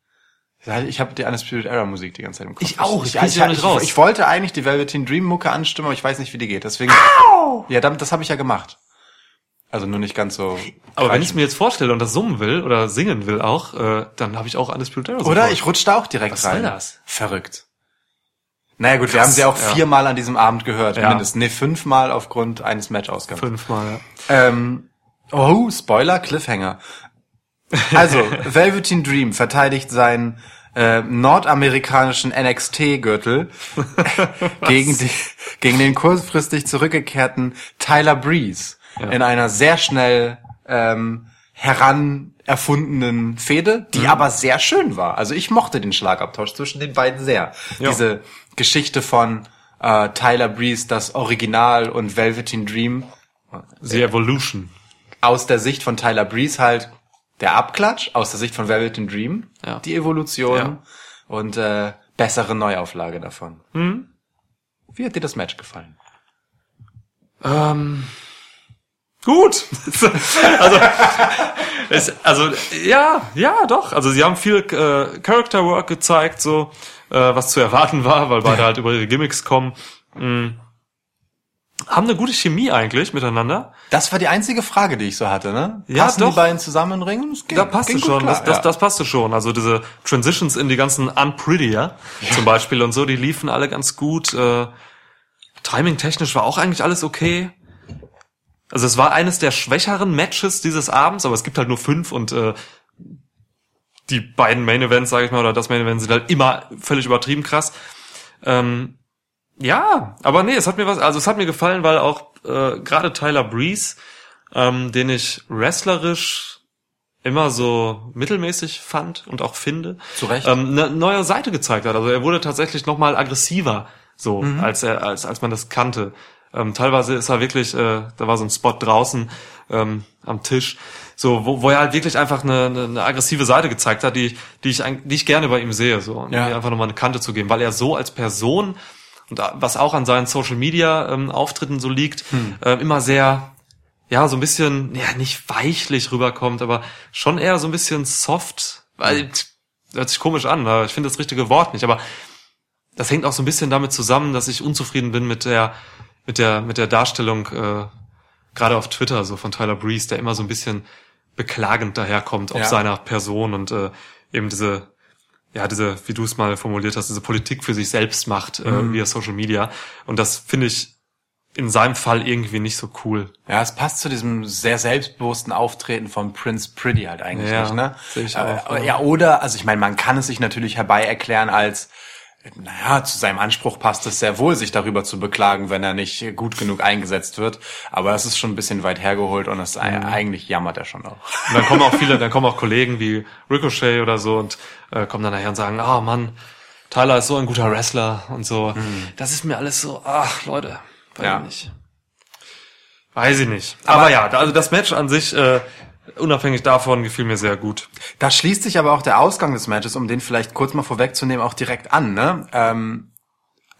Ich habe die Undisputed Era Musik die ganze Zeit im Kopf. Ich auch, ich Ich, ich, ich, nicht raus. ich wollte eigentlich die Velveteen Dream Mucke anstimmen, aber ich weiß nicht, wie die geht. Deswegen. Ja, damit, das habe ich ja gemacht. Also nur nicht ganz so. Aber wenn ich es mir jetzt vorstelle und das summen will oder singen will auch, äh, dann habe ich auch Undisputed Era Oder ich rutsche da auch direkt Was rein. soll das? Verrückt. Naja gut, wir Krass, haben sie auch ja. viermal an diesem Abend gehört, Ja. mindestens. Nee, fünfmal aufgrund eines Matchausgangs. fünfmal. Ja. Ähm, oh, Spoiler, Cliffhanger. Also, Velveteen Dream verteidigt seinen äh, nordamerikanischen NXT-Gürtel gegen, die, gegen den kurzfristig zurückgekehrten Tyler Breeze in einer sehr schnell ähm, heran erfundenen Fehde, die aber sehr schön war. Also ich mochte den Schlagabtausch zwischen den beiden sehr. Ja. Diese Geschichte von äh, Tyler Breeze, das Original und Velveteen Dream The Evolution. aus der Sicht von Tyler Breeze halt der Abklatsch, aus der Sicht von Velvet Dream Ja. die Evolution Ja. und äh, bessere Neuauflage davon. Wie hat dir das Match gefallen? Ähm, gut. also, es, also ja, ja, doch. Also sie haben viel äh, Character Work gezeigt, so äh, was zu erwarten war, weil beide halt über ihre Gimmicks kommen. Mm. Haben eine gute Chemie eigentlich miteinander. Das war die einzige Frage, die ich so hatte, ne? Ja, Passen doch. die beiden zusammen in den Ring? Das ging- Da passte schon, klar, das, das, ja. das passte schon. Also diese Transitions in die ganzen Unprettier zum Beispiel und so, die liefen alle ganz gut. Äh, Timing-technisch war auch eigentlich alles okay. Also es war eines der schwächeren Matches dieses Abends, aber es gibt halt nur fünf und äh, die beiden Main Events, sage ich mal, oder das Main Event sind halt immer völlig übertrieben krass. Ähm, ja, aber nee, es hat mir was, also es hat mir gefallen, weil auch äh, gerade Tyler Breeze, ähm, den ich wrestlerisch immer so mittelmäßig fand und auch finde, Zu Recht. ähm, eine neue Seite gezeigt hat. Also er wurde tatsächlich noch mal aggressiver, so Mhm. als er als als man das kannte. Ähm, teilweise ist er wirklich, äh, da war so ein Spot draußen ähm, am Tisch, so wo, wo er halt wirklich einfach eine, eine, eine aggressive Seite gezeigt hat, die die ich die ich gerne bei ihm sehe, so und Ja. einfach nochmal eine Kante zu geben, weil er so als Person und was auch an seinen Social Media ähm, Auftritten so liegt, äh, immer sehr ja, so ein bisschen, ja, nicht weichlich rüberkommt, aber schon eher so ein bisschen soft, weil, hört sich komisch an, aber ich finde das richtige Wort nicht, aber das hängt auch so ein bisschen damit zusammen, dass ich unzufrieden bin mit der, mit der, mit der Darstellung, äh, gerade auf Twitter, so von Tyler Breeze, der immer so ein bisschen beklagend daherkommt auf Ja. seiner Person und äh, eben diese, ja, diese, wie du es mal formuliert hast, diese Politik für sich selbst macht, äh, via Social Media. Und das finde ich in seinem Fall irgendwie nicht so cool. Ja, es passt zu diesem sehr selbstbewussten Auftreten von Prince Pretty halt eigentlich Ja, nicht, ne? sehe ich Äh, auch, aber ja. oder, also ich meine, man kann es sich natürlich herbei erklären als, äh, naja, zu seinem Anspruch passt es sehr wohl, sich darüber zu beklagen, wenn er nicht gut genug eingesetzt wird. Aber es ist schon ein bisschen weit hergeholt und es Mhm. eigentlich jammert er schon auch. Und dann kommen auch viele, dann kommen auch Kollegen wie Ricochet oder so und äh, kommen dann nachher und sagen, ah Mann, Tyler ist so ein guter Wrestler und so. Das ist mir alles so, ach Leute, weiß Ja. ich nicht. Weiß ich nicht. Aber, ja, da- also das Match an sich, äh, unabhängig davon, gefiel mir sehr gut. Da schließt sich aber auch der Ausgang des Matches, um den vielleicht kurz mal vorwegzunehmen, auch direkt an, ne? Ähm,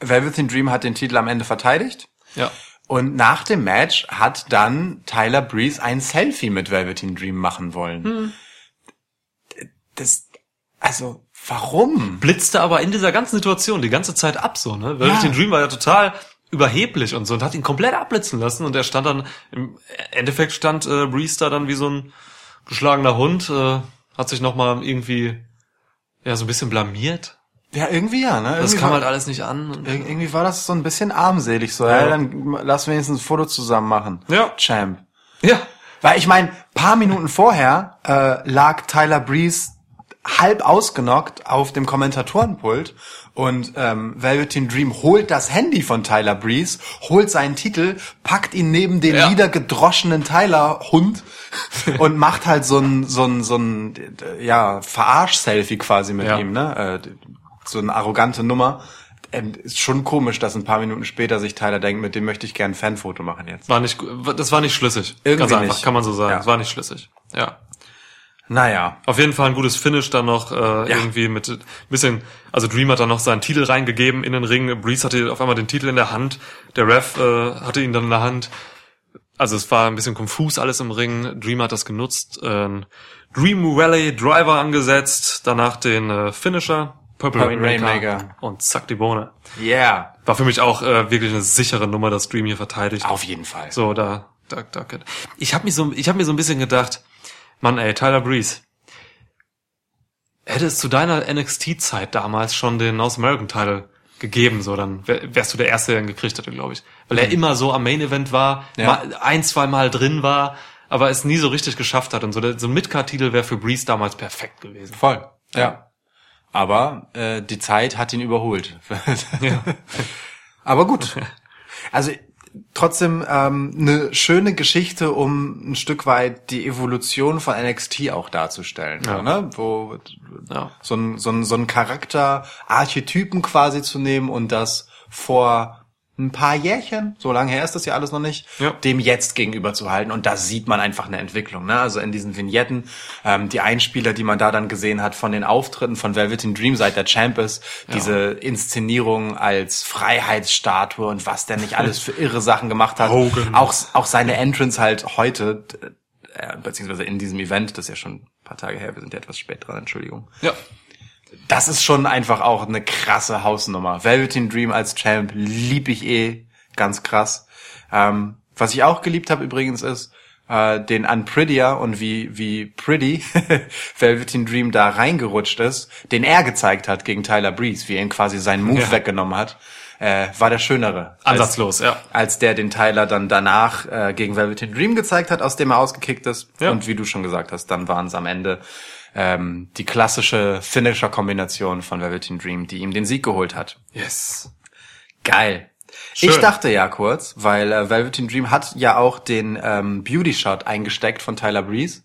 Velveteen Dream hat den Titel am Ende verteidigt. Ja. Und nach dem Match hat dann Tyler Breeze ein Selfie mit Velveteen Dream machen wollen. Das, also, warum? Blitzte aber in dieser ganzen Situation die ganze Zeit ab so, ne? Velveteen Dream war ja total überheblich und so und hat ihn komplett abblitzen lassen und er stand dann, im Endeffekt stand äh, Breeze da dann wie so ein geschlagener Hund, äh, hat sich nochmal irgendwie, ja, so ein bisschen blamiert. Ja, irgendwie ja, ne? Das Irgendwie kam war, halt alles nicht an. Und, ir- irgendwie war das so ein bisschen armselig, so, Ja. ja, dann lass wenigstens ein Foto zusammen machen. Ja. Champ. ja. Weil ich meine, paar Minuten vorher äh, lag Tyler Breeze halb ausgenockt auf dem Kommentatorenpult und ähm, Velveteen Dream holt das Handy von Tyler Breeze, holt seinen Titel, packt ihn neben den Ja. niedergedroschenen Tyler Hund und macht halt so ein so ein so ein ja Verarsch-Selfie quasi mit Ja. ihm, ne? Äh, so eine arrogante Nummer. Ähm, ist schon komisch, dass ein paar Minuten später sich Tyler denkt, mit dem möchte ich gerne ein Fanfoto machen jetzt. War nicht, das war nicht schlüssig. Irgendwie Ganz einfach, nicht. kann man so sagen. Ja. Es war nicht schlüssig. Ja. Naja. Auf jeden Fall ein gutes Finish dann noch äh, irgendwie mit ein bisschen, also Dream hat dann noch seinen Titel reingegeben in den Ring. Breeze hatte auf einmal den Titel in der Hand. Der Ref äh, hatte ihn dann in der Hand. Also es war ein bisschen konfus alles im Ring. Dream hat das genutzt. Äh, Dream Valley Driver angesetzt. Danach den äh, Finisher. Purple, Purple Rainmaker. Rainmaker. Und zack die Bohne. Yeah. War für mich auch äh, wirklich eine sichere Nummer, dass Dream hier verteidigt. Auf jeden Fall. So, da, da, da. Ich habe mich so, ich habe mir so ein bisschen gedacht, Mann, ey, Tyler Breeze. Hätte es zu deiner NXT-Zeit damals schon den North American Title gegeben, so dann wär, wärst du der Erste, der ihn gekriegt hätte, glaube ich. Weil er immer so am Main Event war, Ja. mal, ein, zwei Mal drin war, aber es nie so richtig geschafft hat. Und so, der, so ein Midcard-Titel wäre für Breeze damals perfekt gewesen. Voll. Ja. Aber äh, die Zeit hat ihn überholt. Ja. Aber gut. Also trotzdem ähm, eine schöne Geschichte, um ein Stück weit die Evolution von NXT auch darzustellen. Ja. So, ne? Wo Ja. so ein, so ein, so ein Charakter, Archetypen quasi zu nehmen und das vor ein paar Jährchen, so lange her ist das ja alles noch nicht, Ja. dem jetzt gegenüber zu halten. Und da sieht man einfach eine Entwicklung. Ne? Also in diesen Vignetten, ähm, die Einspieler, die man da dann gesehen hat von den Auftritten von Velveteen Dream, seit der Champ ist, diese Inszenierung als Freiheitsstatue und was der nicht alles für irre Sachen gemacht hat. Hogan. Auch, auch seine Entrance halt heute, äh, beziehungsweise in diesem Event, das ist ja schon ein paar Tage her, wir sind ja etwas spät dran, Entschuldigung Ja. Das ist schon einfach auch eine krasse Hausnummer. Velveteen Dream als Champ lieb ich eh ganz krass. Ähm, was ich auch geliebt habe übrigens ist äh, den Unprettier und wie wie Pretty Velveteen Dream da reingerutscht ist, den er gezeigt hat gegen Tyler Breeze, wie er ihm quasi seinen Move Ja. weggenommen hat, äh, war der schönere. Als- Ansatzlos, ja. als der den Tyler dann danach äh, gegen Velveteen Dream gezeigt hat, aus dem er ausgekickt ist. Ja. Und wie du schon gesagt hast, dann waren es am Ende ähm, die klassische Finisher-Kombination von Velveteen Dream, die ihm den Sieg geholt hat. Yes. Geil. Schön. Ich dachte ja kurz, weil äh, Velveteen Dream hat ja auch den ähm, Beauty Shot eingesteckt von Tyler Breeze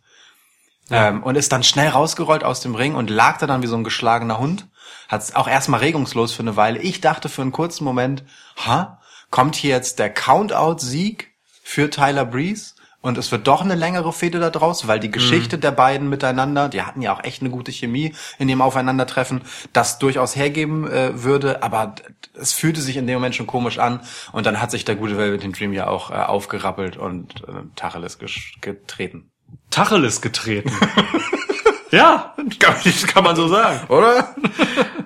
ähm, und ist dann schnell rausgerollt aus dem Ring und lag da dann wie so ein geschlagener Hund. Hat auch erstmal regungslos für eine Weile. Ich dachte für einen kurzen Moment, ha, kommt hier jetzt der Countout-Sieg für Tyler Breeze und es wird doch eine längere Fehde da draus, weil die Geschichte der beiden miteinander, die hatten ja auch echt eine gute Chemie in dem Aufeinandertreffen, das durchaus hergeben äh, würde, aber es fühlte sich in dem Moment schon komisch an und dann hat sich der gute Velvet Dream ja auch äh, aufgerappelt und äh, Tacheles getreten. Tacheles getreten. ja, kann, kann man so sagen. Oder?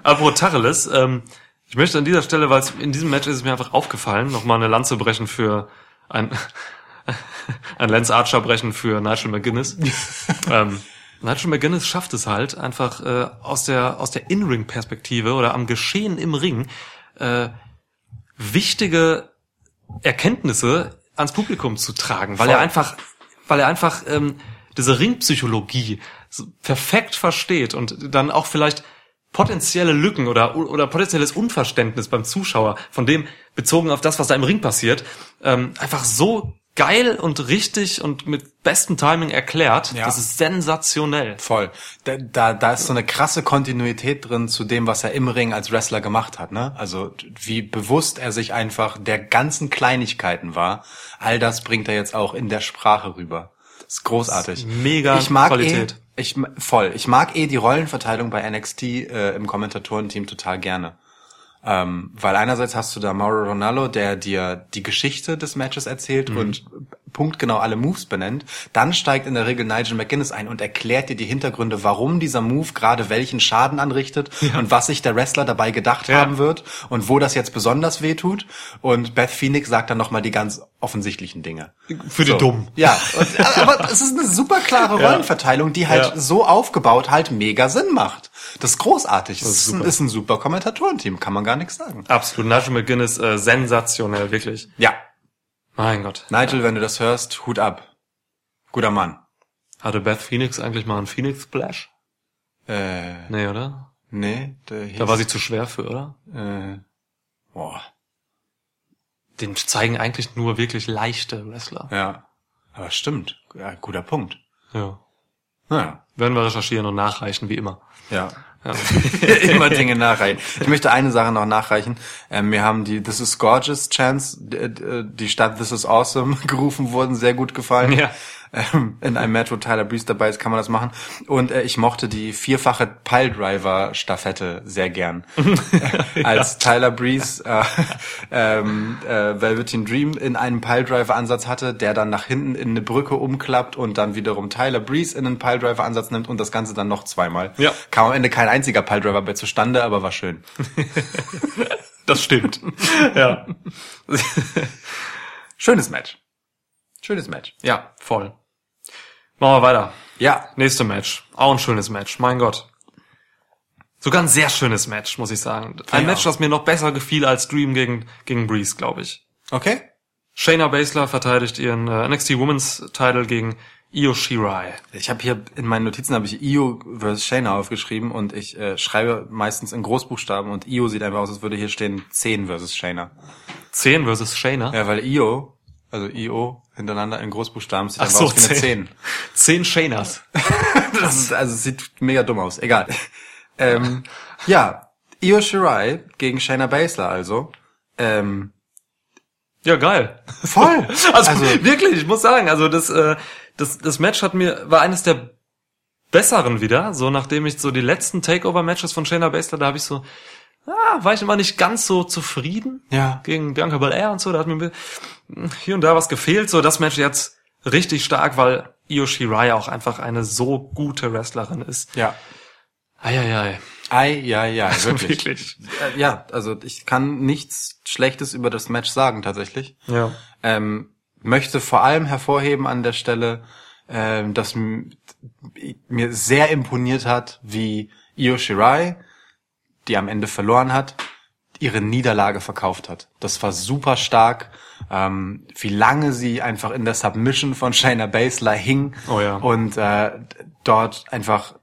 Apropos Tacheles, ähm, ich möchte an dieser Stelle, weil es in diesem Match ist es mir einfach aufgefallen, nochmal eine Lanze brechen für ein, ein Lance Archer brechen für Nigel McGuinness. ähm, Nigel McGuinness schafft es halt einfach äh, aus der aus der In-Ring-Perspektive oder am Geschehen im Ring äh, wichtige Erkenntnisse ans Publikum zu tragen, weil Voll. er einfach, weil er einfach ähm, diese Ringpsychologie so perfekt versteht und dann auch vielleicht potenzielle Lücken oder oder potenzielles Unverständnis beim Zuschauer von dem bezogen auf das, was da im Ring passiert, ähm, einfach so geil und richtig und mit bestem Timing erklärt. Ja. Das ist sensationell. Voll. Da, da, da ist so eine krasse Kontinuität drin zu dem, was er im Ring als Wrestler gemacht hat. Ne? Also wie bewusst er sich einfach der ganzen Kleinigkeiten war. All das bringt er jetzt auch in der Sprache rüber. Das ist großartig. mega ich mag Qualität. Eh, ich voll. Ich mag eh die Rollenverteilung bei NXT äh, im Kommentatorenteam total gerne. Ähm, weil einerseits hast du da Mauro Ronaldo, der dir die Geschichte des Matches erzählt und punktgenau alle Moves benennt. Dann steigt in der Regel Nigel McGuinness ein und erklärt dir die Hintergründe, warum dieser Move gerade welchen Schaden anrichtet und was sich der Wrestler dabei gedacht Ja. haben wird und wo das jetzt besonders weh tut. Und Beth Phoenix sagt dann nochmal die ganz offensichtlichen Dinge. Für die Dummen. Ja, und, aber es ist eine super klare Ja. Rollenverteilung, die halt Ja. so aufgebaut halt mega Sinn macht. Das ist großartig. Das ist ist, ein, super. ist ein super Kommentatorenteam, kann man gar nichts sagen. Absolut. Nigel McGuinness äh, sensationell, wirklich. Ja, Mein Gott. Nigel, wenn du das hörst, Hut ab. Guter Mann. Hatte Beth Phoenix eigentlich mal einen Phoenix Splash? Äh, Nee, oder? nee, der hieß, Da war sie zu schwer für, oder? äh, boah, Den zeigen eigentlich nur wirklich leichte Wrestler. ja. Aber stimmt. Ja, guter Punkt. Ja. Naja, Werden wir recherchieren und nachreichen, wie immer. ja. Ja. Immer Dinge nachreichen. Ich möchte eine Sache noch nachreichen. Ähm, mir haben die This is Gorgeous d- die Stadt This is Awesome gerufen wurden, sehr gut gefallen. Ja. Ähm, in einem Match, wo Tyler Breeze dabei ist, kann man das machen. Und äh, ich mochte die vierfache Piledriver-Staffette sehr gern. Als Tyler Breeze äh, ähm, äh, Velveteen Dream in einem Piledriver-Ansatz hatte, der dann nach hinten in eine Brücke umklappt und dann wiederum Tyler Breeze in einen Piledriver-Ansatz nimmt und das Ganze dann noch zweimal. Ja. Kam am Ende kein einziger Piledriver bei zustande, aber war schön. Das stimmt. ja. Schönes Match. Schönes Match. Ja, voll. Machen wir weiter. Ja, Nächste Match. Auch ein schönes Match. Mein Gott. Sogar ein sehr schönes Match, muss ich sagen. Ein Ja. Match, das mir noch besser gefiel als Dream gegen, gegen Breeze, glaube ich. okay. Shayna Baszler verteidigt ihren äh, NXT Women's Title gegen Io Shirai. Ich habe hier in meinen Notizen habe ich Io versus Shayna aufgeschrieben und ich äh, schreibe meistens in Großbuchstaben und Io sieht einfach aus, als würde hier stehen 10 versus Shayna. 10 versus Shayna. Ja, weil Io, also Io hintereinander in Großbuchstaben sieht Ach so, 10. 10. 10 Shaynas. Das ist, also sieht mega dumm aus. Egal. ähm, ja, Io Shirai gegen Shayna Baszler also. Ähm, Ja, geil. voll. Also, wirklich, ich muss sagen, also das, äh, das, das Match hat mir, war eines der besseren wieder, so nachdem ich so die letzten Takeover-Matches von Shayna Baszler, da habe ich so, ah, war ich immer nicht ganz so zufrieden Ja. gegen Bianca Belair und so, da hat mir hier und da was gefehlt, so das Match jetzt richtig stark, weil Io Shirai auch einfach eine so gute Wrestlerin ist. ja. Eieiei. Ei, ja, ja, wirklich. Wirklich. Äh, ja, also ich kann nichts Schlechtes über das Match sagen tatsächlich. Ja. Ähm, möchte vor allem hervorheben an der Stelle, ähm, dass mir sehr imponiert hat, wie Io Shirai, die am Ende verloren hat, ihre Niederlage verkauft hat. Das war super stark. Ähm, wie lange sie einfach in der Submission von Shayna Baszler hing Oh ja. und äh, dort einfach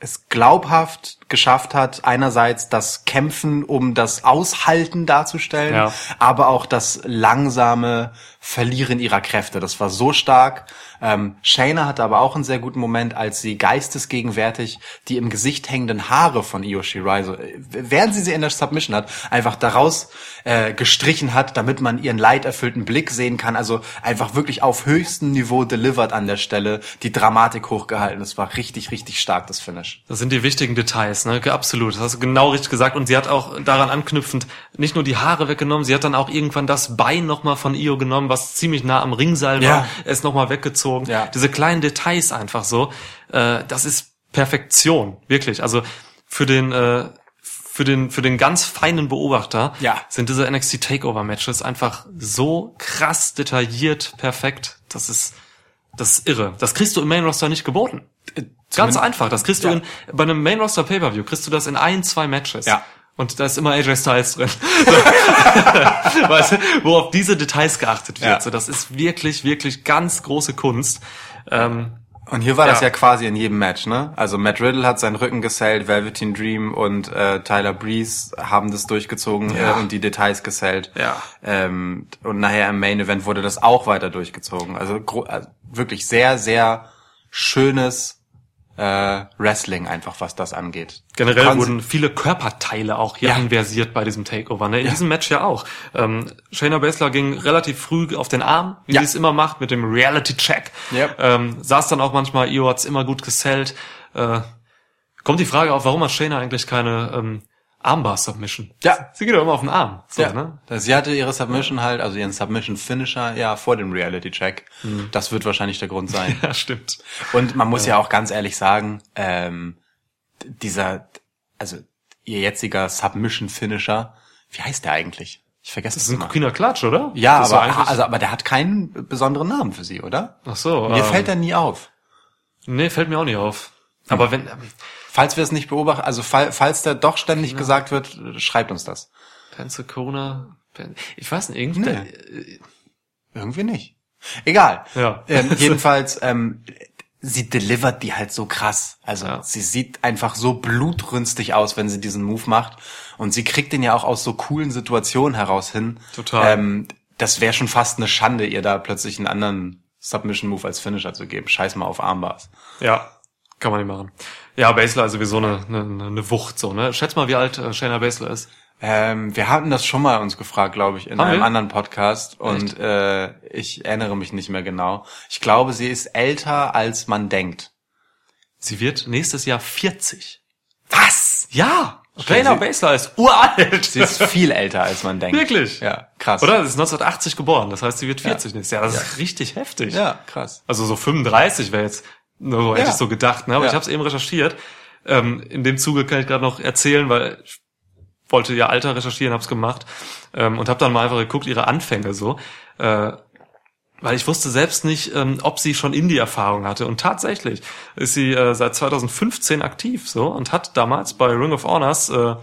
es glaubhaft geschafft hat, einerseits das Kämpfen um das Aushalten darzustellen, Ja. aber auch das langsame Verlieren ihrer Kräfte. Das war so stark. Ähm, Shayna hatte aber auch einen sehr guten Moment, als sie geistesgegenwärtig die im Gesicht hängenden Haare von Io Shirai, äh, während sie sie in der Submission hat, einfach daraus äh, gestrichen hat, damit man ihren leiderfüllten Blick sehen kann. Also einfach wirklich auf höchstem Niveau delivered an der Stelle, die Dramatik hochgehalten. Das war richtig, richtig stark, das Finish. Das sind die wichtigen Details, ne? Absolut. Das hast du genau richtig gesagt. Und sie hat auch daran anknüpfend nicht nur die Haare weggenommen, sie hat dann auch irgendwann das Bein nochmal von Io genommen, was ziemlich nah am Ringseil Ja. war, es nochmal weggezogen. Ja. Diese kleinen Details einfach so. Äh, das ist Perfektion, wirklich. Also für den äh, für den für den ganz feinen Beobachter Ja. sind diese NXT Takeover Matches einfach so krass detailliert perfekt. Das ist das ist irre. Das kriegst du im Main Roster nicht geboten. Ganz einfach. Das kriegst du Ja. in, bei einem Main Roster Pay-Per-View kriegst du das in ein, zwei Matches. Ja. Und da ist immer AJ Styles drin. So. weißt du, wo auf diese Details geachtet wird. Ja. So, das ist wirklich, wirklich ganz große Kunst. Ähm, Und hier war das Ja. ja quasi in jedem Match, ne? Also Matt Riddle hat seinen Rücken gesellt, Velveteen Dream und äh, Tyler Breeze haben das durchgezogen Ja. äh, und die Details gesellt. Ja. Ähm, und nachher im Main Event wurde das auch weiter durchgezogen. Also, also wirklich sehr, sehr schönes äh, Wrestling einfach, was das angeht. Generell wurden viele Körperteile auch hier Ja. inversiert bei diesem Takeover. Ne? In diesem Match ja auch. Ähm, Shayna Baszler ging relativ früh auf den Arm, wie Ja. sie es immer macht, mit dem Reality-Check. Yep. Ähm, saß dann auch manchmal, Io hat's immer gut gesellt. Äh, kommt die Frage auf, warum hat Shayna eigentlich keine ähm, Armbar-Submission? Ja. Sie geht doch immer auf den Arm. So, Ja, ne? sie hatte ihre Submission halt, also ihren Submission-Finisher, ja, vor dem Reality-Check. Mhm. Das wird wahrscheinlich der Grund sein. ja, stimmt. Und man muss ja. auch ganz ehrlich sagen, ähm, dieser, also ihr jetziger Submission-Finisher, wie heißt der eigentlich? Ich vergesse Das es ist ein. Kokina Klatsch, oder? Ja, Das aber, also, aber der hat keinen besonderen Namen für sie, oder? Ach so. Mir ähm, fällt er nie auf. Nee, fällt mir auch nicht auf. Aber wenn, ähm, Falls wir es nicht beobachten, also fall, falls der doch ständig gesagt wird, schreibt uns das. Pensacola, Pen ich weiß nicht, irgendwie, Nee. Irgendwie nicht. Egal. Ja. Ähm, jedenfalls, ähm, sie delivert die halt so krass. Also Ja. sie sieht einfach so blutrünstig aus, wenn sie diesen Move macht. Und sie kriegt den ja auch aus so coolen Situationen heraus hin. Total. Ähm, das wäre schon fast eine Schande, ihr da plötzlich einen anderen Submission-Move als Finisher zu geben. Scheiß mal auf Armbars. Ja, kann man nicht machen. Ja, Baszler ist sowieso eine, eine, eine Wucht, so, ne? Schätz mal, wie alt äh, Shayna Baszler ist. Ähm, wir hatten das schon mal uns gefragt, glaube ich, in Haben einem wir? anderen Podcast und äh, ich erinnere mich nicht mehr genau. Ich glaube, sie ist älter, als man denkt. Sie wird nächstes Jahr 40. Was? Ja! Shayna sie- Baszler ist uralt! Sie ist viel älter, als man denkt. Wirklich? Ja, krass. Oder? Sie ist 1980 geboren, das heißt, sie wird 40 nächstes Jahr. Das ist richtig heftig. Ja, krass. Also so 35 wäre jetzt, so hätte Ja. ich so gedacht, ne? aber Ja. ich habe es eben recherchiert. Ähm, in dem Zuge kann ich gerade noch erzählen, weil ich wollte ja Alter recherchieren, hab's gemacht ähm, und habe dann mal einfach geguckt, ihre Anfänge so. Äh, weil ich wusste selbst nicht, ähm, ob sie schon Indie-Erfahrung hatte. Und tatsächlich ist sie äh, seit 2015 aktiv so und hat damals bei Ring of Honors äh,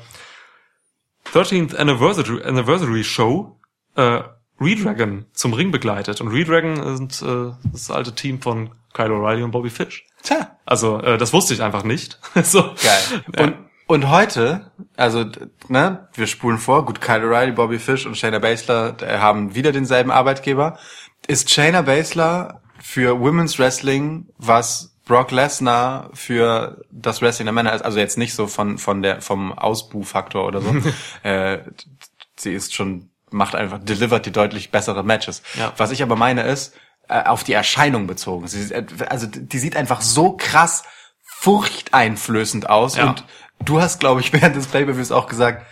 13th Anniversary, Anniversary Show äh, Redragon zum Ring begleitet. Und Redragon sind äh, das alte Team von Kyle O'Reilly und Bobby Fish. Tja, Also äh, das wusste ich einfach nicht. so. geil. Und, und heute, also, ne, wir spulen vor, gut, Kyle O'Reilly, Bobby Fish und Shayna Baszler äh, haben wieder denselben Arbeitgeber. Ist Shayna Baszler für Women's Wrestling, was Brock Lesnar für das Wrestling der Männer ist, also jetzt nicht so von, von der, vom Ausbuhfaktor oder so. äh, sie ist schon, macht einfach, delivert die deutlich bessere Matches. Ja. Was ich aber meine ist, äh, auf die Erscheinung bezogen. Sie, äh, also die sieht einfach so krass furchteinflößend aus Ja. und du hast, glaube ich, während des Pay-Per-Views auch gesagt,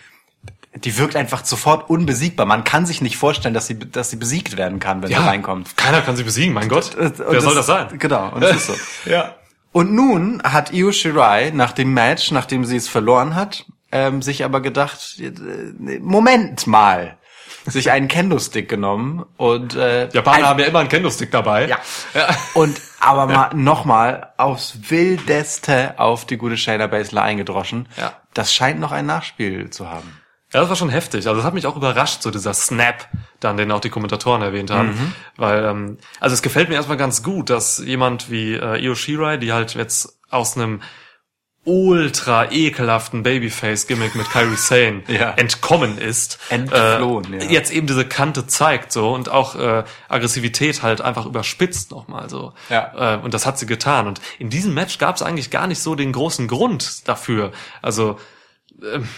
die wirkt einfach sofort unbesiegbar. Man kann sich nicht vorstellen, dass sie, dass sie besiegt werden kann, wenn sie reinkommt. Keiner kann sie besiegen, mein Gott. Und Wer soll das sein? Genau, und das ist so. Ja. Und nun hat Io Shirai nach dem Match, nachdem sie es verloren hat, ähm, sich aber gedacht, äh, Moment mal, sich einen Kendo-Stick genommen und äh, Japaner ein- haben ja immer einen Kendo-Stick dabei. ja. Und aber mal nochmal aufs Wildeste auf die gute Shayna Baszler eingedroschen. Ja. Das scheint noch ein Nachspiel zu haben. Ja, das war schon heftig. Also das hat mich auch überrascht, so dieser Snap, dann den auch die Kommentatoren erwähnt haben. Mhm. Weil, ähm, also es gefällt mir erstmal ganz gut, dass jemand wie äh, Io Shirai, die halt jetzt aus einem ultra ekelhaften Babyface-Gimmick mit Kyrie Sane Ja. entkommen ist, Entflohen, äh, ja. jetzt eben diese Kante zeigt so und auch äh, Aggressivität halt einfach überspitzt nochmal so. Ja. Äh, und das hat sie getan. Und in diesem Match gab es eigentlich gar nicht so den großen Grund dafür. Also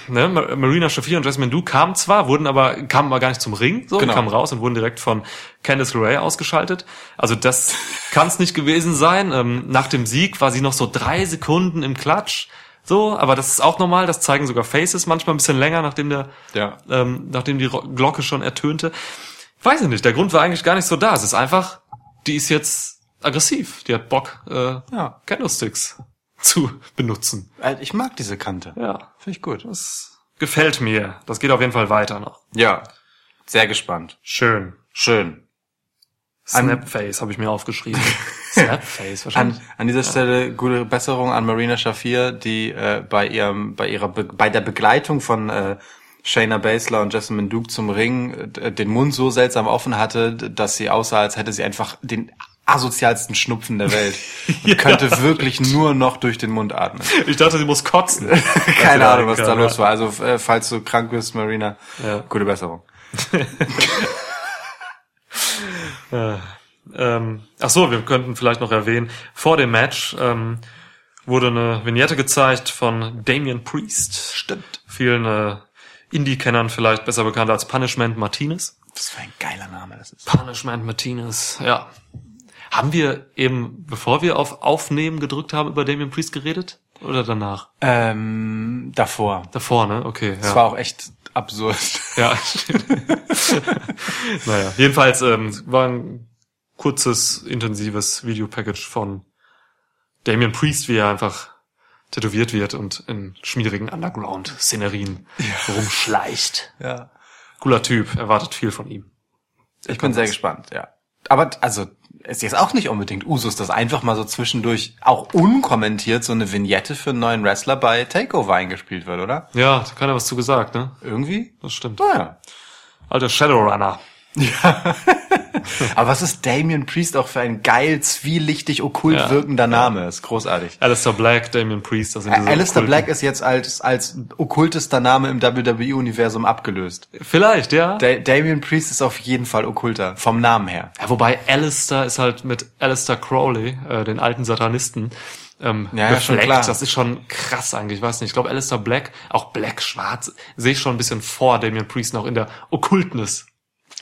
ne, Ma- Marina Shafir und Jasmine Du kamen zwar, wurden aber, kamen aber gar nicht zum Ring, so, Genau. kamen raus und wurden direkt von Candice LeRae ausgeschaltet. Also das kann es nicht gewesen sein. Ähm, nach dem Sieg war sie noch so drei Sekunden im Klatsch. So, aber das ist auch normal, das zeigen sogar Faces manchmal ein bisschen länger, nachdem der, Ja. ähm, nachdem die Glocke schon ertönte. Weiß ich nicht, der Grund war eigentlich gar nicht so da. Es ist einfach, die ist jetzt aggressiv. Die hat Bock, äh, Ja. Candlesticks zu benutzen. Äh, Ich mag diese Kante. Ja. Finde ich gut. Das gefällt mir. Das geht auf jeden Fall weiter noch. Ja. Sehr gespannt. Schön. Schön. Snapface habe ich mir aufgeschrieben. Snapface wahrscheinlich. An, an dieser Stelle gute Besserung an Marina Shafir, die äh, bei ihrem, bei ihrer, Be bei der Begleitung von äh, Shayna Baszler und Jessamine Duke zum Ring äh, den Mund so seltsam offen hatte, dass sie aussah, als hätte sie einfach den asozialsten Schnupfen der Welt und könnte wirklich nur noch durch den Mund atmen. Ich dachte, sie muss kotzen. Keine Ahnung, was da kann, los ja. war. Also äh, falls du krank bist, Marina, Ja. gute Besserung. Ähm, ach so, wir könnten vielleicht noch erwähnen, vor dem Match ähm, wurde eine Vignette gezeigt von Damian Priest. Stimmt. Vielen äh, Indie-Kennern vielleicht besser bekannt als Punishment Martinez. Was für ein geiler Name das ist. Punishment Martinez, ja. Haben wir eben, bevor wir auf Aufnehmen gedrückt haben, über Damian Priest geredet? Oder danach? Ähm, davor. Davor, ne? Okay, Das ja. war auch echt absurd. Ja, stimmt. naja, jedenfalls ähm, war ein kurzes, intensives Videopackage von Damian Priest, wie er einfach tätowiert wird und in schmierigen Underground-Szenerien rumschleicht. Ja. Cooler Typ, erwartet viel von ihm. Ich bin sehr gespannt, ja. Aber also ist jetzt auch nicht unbedingt Usus, dass einfach mal so zwischendurch auch unkommentiert so eine Vignette für einen neuen Wrestler bei Takeover eingespielt wird, oder? Ja, da keiner was zu gesagt, ne? Irgendwie? Das stimmt. Naja. Alter Shadowrunner. Aber was ist Damian Priest auch für ein geil, zwielichtig, okkult Ja. wirkender Name? Ist großartig. Alistair Black, Damian Priest, das sind diese Alistair okkulten- Black ist jetzt als, als okkultester Name im WWE-Universum abgelöst. Vielleicht, ja. Da Damian Priest ist auf jeden Fall okkulter, vom Namen her. Ja, wobei Alistair ist halt mit Alistair Crowley, äh, den alten Satanisten, ähm, Ja, ja, schon befleckt. klar. Das ist schon krass eigentlich. Ich weiß nicht. Ich glaube, Alistair Black, auch Black schwarz, sehe ich schon ein bisschen vor Damian Priest noch in der Okkultness.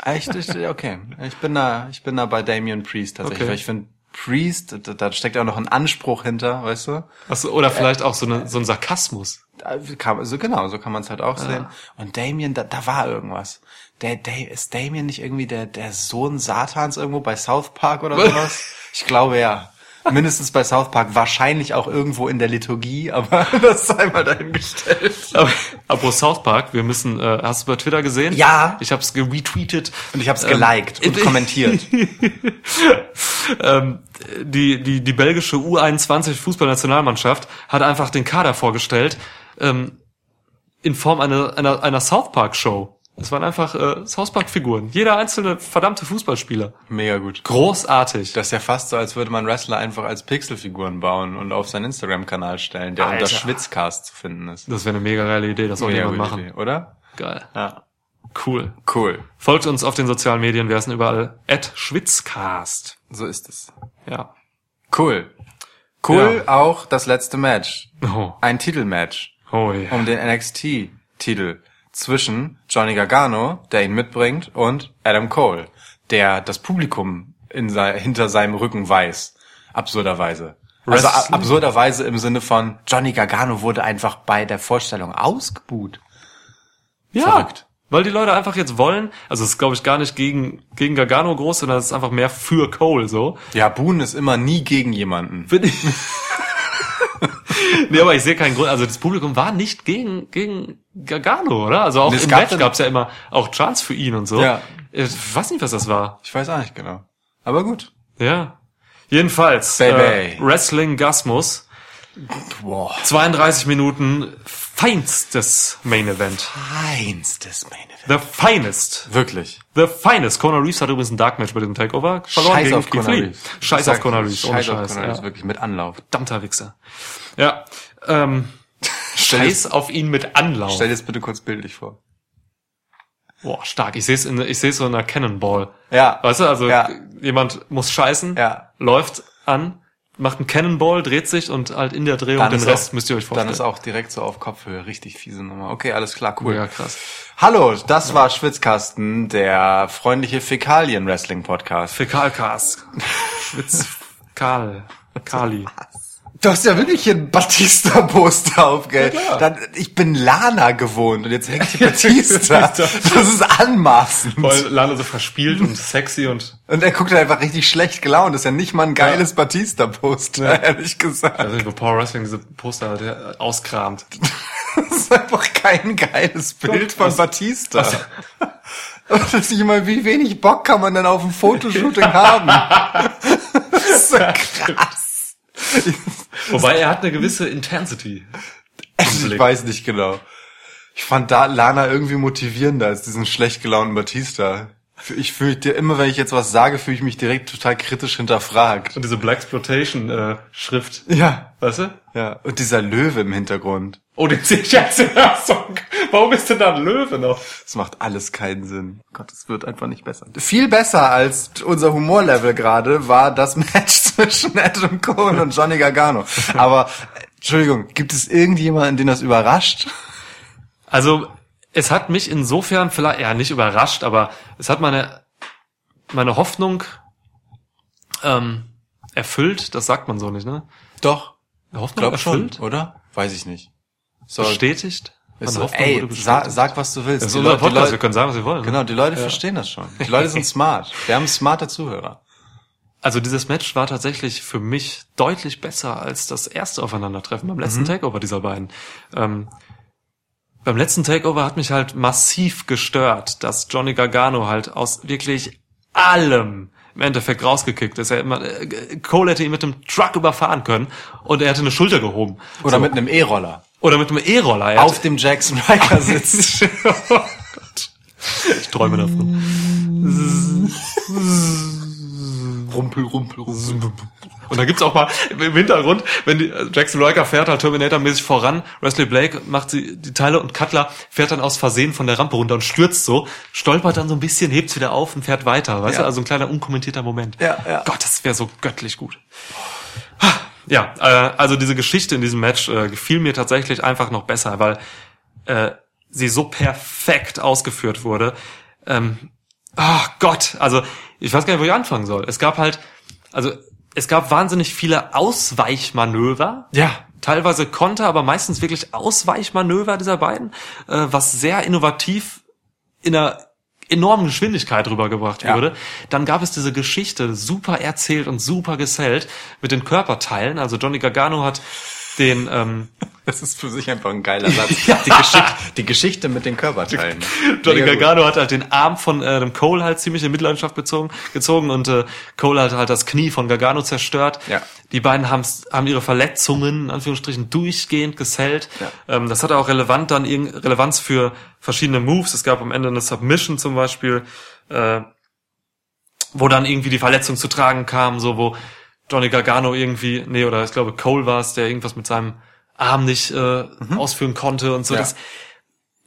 Echt? Ich, okay. Ich bin da, ich bin da bei Damian Priest tatsächlich, Okay. weil ich finde, Priest, da, da steckt ja auch noch ein Anspruch hinter, weißt du? Also, oder vielleicht auch so, eine, so ein Sarkasmus. Da Kann, so genau, so kann man es halt Ah. auch sehen. Und Damien, da, da war irgendwas. Der, der, ist Damien nicht irgendwie der, der Sohn Satans irgendwo bei South Park oder sowas? Ich glaube ja. Mindestens bei South Park, wahrscheinlich auch irgendwo in der Liturgie, aber das sei mal dahingestellt. Aber, apropos South Park, wir müssen, äh, hast du bei Twitter gesehen? Ja. Ich habe es geretweetet. Und ich habe es geliked und kommentiert. ähm, die, die, die belgische U21 Fußballnationalmannschaft hat einfach den Kader vorgestellt, ähm, in Form einer, einer, einer South Park Show. Es waren einfach äh, South Park Figuren. Jeder einzelne verdammte Fußballspieler. Mega gut. Großartig. Das ist ja fast so, als würde man Wrestler einfach als Pixelfiguren bauen und auf seinen Instagram-Kanal stellen, der Alter. unter Schwitzcast zu finden ist. Das wäre eine mega geile Idee, das soll Mega jemand machen. Idee, oder? Geil. Ja. Cool. Cool. Folgt uns auf den sozialen Medien, wir sind überall at Schwitzcast. So ist es. Ja. Cool. Cool auch das letzte Match. Oh, Ein Titelmatch oh ja. um den NXT-Titel zwischen Johnny Gargano, der ihn mitbringt, und Adam Cole, der das Publikum sei, hinter seinem Rücken weiß. Absurderweise. Also absurderweise im Sinne von Johnny Gargano wurde einfach bei der Vorstellung ausgebuht. Ja, Verrückt. weil die Leute einfach jetzt wollen, also es ist glaube ich gar nicht gegen, gegen Gargano groß, sondern es ist einfach mehr für Cole so. Ja, Boone ist immer nie gegen jemanden. Bin ich. nee, aber ich sehe keinen Grund, also das Publikum war nicht gegen, gegen Gargano, oder? Also auch Nee, im Match gab es ja immer auch Chance für ihn und so. Ja. Ich weiß nicht, was das war. Ich weiß auch nicht genau. Aber gut. Ja. Jedenfalls, äh, Wrestling Gasmus. Wow. 32 Minuten feinstes Main Event. Feinstes Main Event. The finest. Wirklich. The finest. Conor Reeves hat übrigens ein Dark Match bei diesem Takeover verloren Scheiß gegen auf Keith Conor Lee. Reeves. Scheiß auf Conor Reeves. Scheiß auf. Conor Reeves, ja. wirklich mit Anlauf. Verdammter Wichser. Ja. Ähm, Scheiß auf ihn mit Anlauf. Stell dir das bitte kurz bildlich vor. Boah, stark. Ich sehe es in, ich sehe so in einer Cannonball. Ja. Weißt du, also Ja. jemand muss scheißen, Ja. läuft an, macht einen Cannonball, dreht sich und halt in der Drehung den ist Rest auch, müsst ihr euch vorstellen. Dann ist auch direkt so auf Kopfhöhe. Richtig fiese Nummer. Okay, alles klar, cool. Ja, krass. Hallo, das war Schwitzkasten, der freundliche Fäkalien-Wrestling-Podcast. Fäkalcast. Schwitz, Karl, Kali. Du hast ja wirklich hier ein Batista-Poster aufgehängt. Dann, ich bin Lana gewohnt und jetzt hängt hier Batista. das ist anmaßend. Voll Lana so verspielt und sexy und Und er guckt einfach richtig schlecht gelaunt. Das ist ja nicht mal ein geiles Batista-Poster, ehrlich gesagt. also wo Power Wrestling diese Poster der auskramt. Das ist einfach kein geiles Bild von Was- Batista. Und dass ich mal, wie wenig Bock kann man denn auf ein Fotoshooting haben? Das ist so krass. Wobei er hat eine gewisse Intensity. Ich weiß nicht genau. Ich fand da Lana irgendwie motivierender als diesen schlecht gelaunten Batista. Ich fühle dir immer, wenn ich jetzt was sage, fühle ich mich direkt total kritisch hinterfragt. Und diese Black Exploitation äh, Schrift. Ja, Weißt du? ja. Und dieser Löwe im Hintergrund. Oh, den sehe ich jetzt in der Song. Warum ist denn da ein Löwe noch? Das macht alles keinen Sinn. Gott, es wird einfach nicht besser. Viel besser als unser Humorlevel gerade war das Match zwischen Adam Cole und Johnny Gargano. Aber, Entschuldigung, gibt es irgendjemanden, den das überrascht? Also, es hat mich insofern vielleicht, ja, nicht überrascht, aber es hat meine, meine Hoffnung ähm, erfüllt. Das sagt man so nicht, ne? Doch. Hoffnung Glaub schon, erfüllt? oder? Weiß ich nicht. So, Bestätigt? ist Meine so, Hoffnung ey, sa sag, was du willst. Das ist Die unser Leute- Podcast, wir können sagen, was wir wollen. genau, die Leute verstehen das schon. Die Leute sind smart. Wir haben smarte Zuhörer. Also dieses Match war tatsächlich für mich deutlich besser als das erste Aufeinandertreffen beim Mhm. letzten Takeover dieser beiden. Ähm, beim letzten Takeover hat mich halt massiv gestört, dass Johnny Gargano halt aus wirklich allem im Endeffekt rausgekickt ist. Er immer, äh, Cole hätte ihn mit dem Truck überfahren können und er hätte eine Schulter gehoben. Oder So. mit einem E-Roller. Oder mit einem E-Roller. Er Auf dem Jackson Riker sitzt. ich träume davon. rumpel, rumpel, rumpel. Und da gibt's auch mal im Hintergrund, wenn die, äh, Jackson Riker fährt halt Terminator-mäßig voran, Wesley Blake macht sie die Teile und Cutler fährt dann aus Versehen von der Rampe runter und stürzt so, stolpert dann so ein bisschen, hebt's wieder auf und fährt weiter, weißt Ja. du? Also ein kleiner unkommentierter Moment. Ja, ja. Gott, das wäre so göttlich gut. Ja, äh, also diese Geschichte in diesem Match äh, gefiel mir tatsächlich einfach noch besser, weil äh, sie so perfekt ausgeführt wurde. Ähm, ach Gott, also ich weiß gar nicht, wo ich anfangen soll. Es gab halt, also es gab wahnsinnig viele Ausweichmanöver. Ja. Teilweise Konter, aber meistens wirklich Ausweichmanöver dieser beiden, äh, was sehr innovativ in einer enormen Geschwindigkeit rübergebracht Ja. wurde. Dann gab es diese Geschichte, super erzählt und super gesellt mit den Körperteilen. Also Johnny Gargano hat den ähm, Das ist für sich einfach ein geiler Satz. die, Geschichte, die Geschichte mit den Körperteilen. Johnny Mega gut. Gargano hat halt den Arm von äh, dem Cole halt ziemlich in Mitleidenschaft bezogen, gezogen und äh, Cole hat halt das Knie von Gargano zerstört. Ja. Die beiden haben's, haben ihre Verletzungen in Anführungsstrichen durchgehend gesellt. Ja. Ähm, das hatte auch relevant dann Relevanz für verschiedene Moves. Es gab am Ende eine Submission zum Beispiel, äh, wo dann irgendwie die Verletzung zu tragen kam, so wo Johnny Gargano irgendwie, nee, oder ich glaube Cole war es, der irgendwas mit seinem Arm nicht äh, ausführen konnte und so. Mhm. Ja. Das,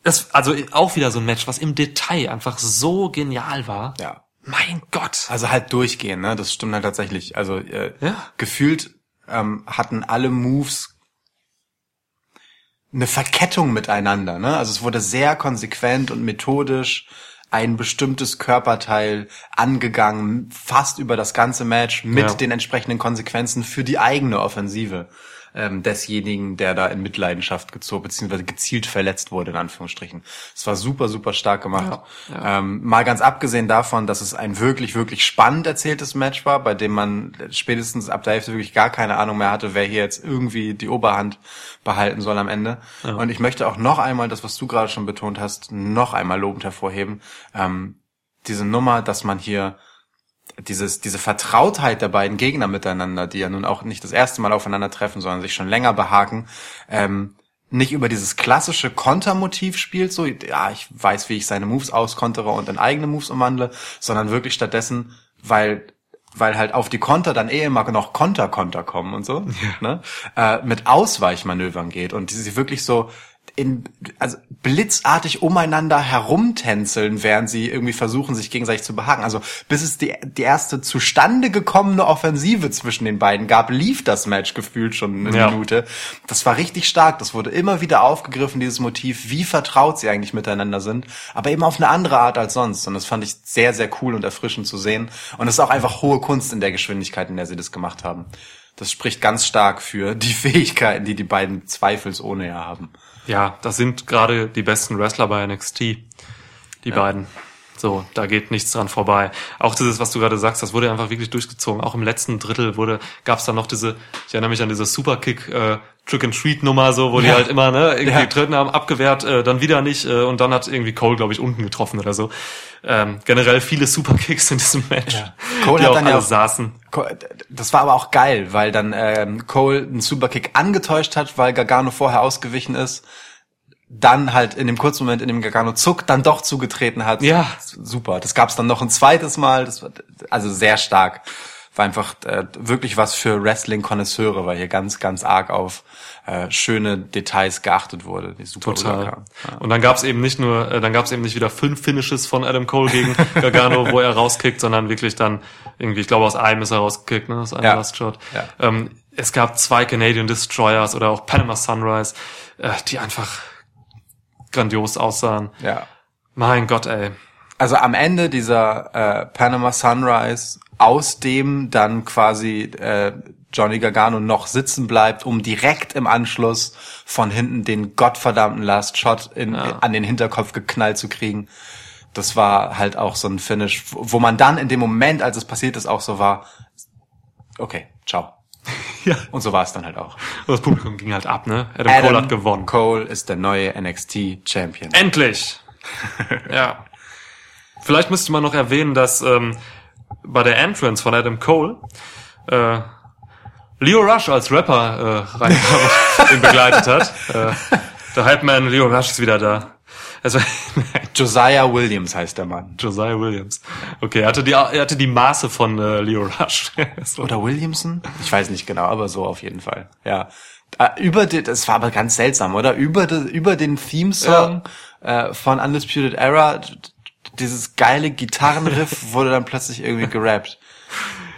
das, also auch wieder so ein Match, was im Detail einfach so genial war. Ja. Mein Gott. Also halt durchgehen, ne? Das stimmt halt tatsächlich. Also äh, Ja. gefühlt ähm, hatten alle Moves eine Verkettung miteinander, ne? Also es wurde sehr konsequent und methodisch ein bestimmtes Körperteil angegangen, fast über das ganze Match mit Ja. den entsprechenden Konsequenzen für die eigene Offensive ähm, desjenigen, der da in Mitleidenschaft gezogen beziehungsweise gezielt verletzt wurde in Anführungsstrichen. Es war super, super stark gemacht. Ja, Ähm, mal ganz abgesehen davon, dass es ein wirklich, wirklich spannend erzähltes Match war, bei dem man spätestens ab der Hälfte wirklich gar keine Ahnung mehr hatte, wer hier jetzt irgendwie die Oberhand behalten soll am Ende. Und ich möchte auch noch einmal das, was du gerade schon betont hast, noch einmal lobend hervorheben. Ähm, diese Nummer, dass man hier dieses, diese Vertrautheit der beiden Gegner miteinander, die ja nun auch nicht das erste Mal aufeinandertreffen, sondern sich schon länger behaken, ähm, nicht über dieses klassische Kontermotiv spielt, so, ja, ich weiß, wie ich seine Moves auskontere und in eigene Moves umwandle, sondern wirklich stattdessen, weil weil halt auf die Konter dann eh immer noch Konter-Konter kommen und so, ne? Äh, mit Ausweichmanövern geht und die sich wirklich so in, also blitzartig umeinander herumtänzeln, während sie irgendwie versuchen, sich gegenseitig zu behaken. Also bis es die, die erste zustande gekommene Offensive zwischen den beiden gab, lief das Match gefühlt schon eine Ja. Minute. Das war richtig stark. Das wurde immer wieder aufgegriffen, dieses Motiv, wie vertraut sie eigentlich miteinander sind, aber eben auf eine andere Art als sonst. Und das fand ich sehr, sehr cool und erfrischend zu sehen. Und es ist auch einfach hohe Kunst in der Geschwindigkeit, in der sie das gemacht haben. Das spricht ganz stark für die Fähigkeiten, die die beiden zweifelsohne ja haben. Ja, das sind gerade die besten Wrestler bei NXT. Die beiden. So, da geht nichts dran vorbei. Auch dieses, was du gerade sagst, das wurde einfach wirklich durchgezogen. Auch im letzten Drittel wurde, gab es dann noch diese, ich erinnere mich an diese Superkick, äh, Trick and Treat Nummer, so, wo die Ja. halt immer, ne, irgendwie Ja. getreten haben, abgewehrt, äh, dann wieder nicht, äh, und dann hat irgendwie Cole, glaube ich, unten getroffen oder so. Ähm, generell viele Superkicks in diesem Match, Ja. Cole die hat auch dann ja auch- saßen. Das war aber auch geil, weil dann ähm, Cole einen Superkick angetäuscht hat, weil Gargano vorher ausgewichen ist. Dann halt in dem kurzen Moment, in dem Gargano zuckt, dann doch zugetreten hat. Ja. Super. Das gab's dann noch ein zweites Mal. Das war also sehr stark. War einfach äh, wirklich was für Wrestling-Konnoisseure, weil hier ganz, ganz arg auf äh, schöne Details geachtet wurde, die super Total. Ja. Und dann gab's eben nicht nur, äh, dann gab's eben nicht wieder fünf Finishes von Adam Cole gegen Gargano, wo er rauskickt, sondern wirklich dann irgendwie, ich glaube aus einem ist er rausgekickt, ne, aus einem Ja. Last Shot. Ja. Ähm, es gab zwei Canadian Destroyers oder auch Panama Sunrise, äh, die einfach grandios aussahen. ja. Mein Gott, ey. Also am Ende dieser äh, Panama Sunrise, aus dem dann quasi äh, Johnny Gargano noch sitzen bleibt, um direkt im Anschluss von hinten den gottverdammten Last Shot in, Ja. an den Hinterkopf geknallt zu kriegen. Das war halt auch so ein Finish, wo man dann in dem Moment, als es passiert ist, auch so war, okay, ciao. Ja. Und so war es dann halt auch. Und das Publikum ging halt ab, ne? Adam, Cole hat gewonnen. Cole ist der neue NXT Champion. Endlich! ja. Vielleicht müsste man noch erwähnen, dass ähm, bei der Entrance von Adam Cole äh, Leo Rush als Rapper äh, reinkam und ihn begleitet hat. Äh, der Hype-Man Leo Rush ist wieder da. Also, Josiah Williams heißt der Mann. Josiah Williams. Okay, er hatte die, er hatte die Maße von äh, Leo Rush. so. Oder Williamson? Ich weiß nicht genau, aber so auf jeden Fall. Ja. Äh, Über die, das war aber ganz seltsam, oder? Über, die, über den Theme-Song äh, von Undisputed Era, dieses geile Gitarrenriff wurde dann plötzlich irgendwie gerappt.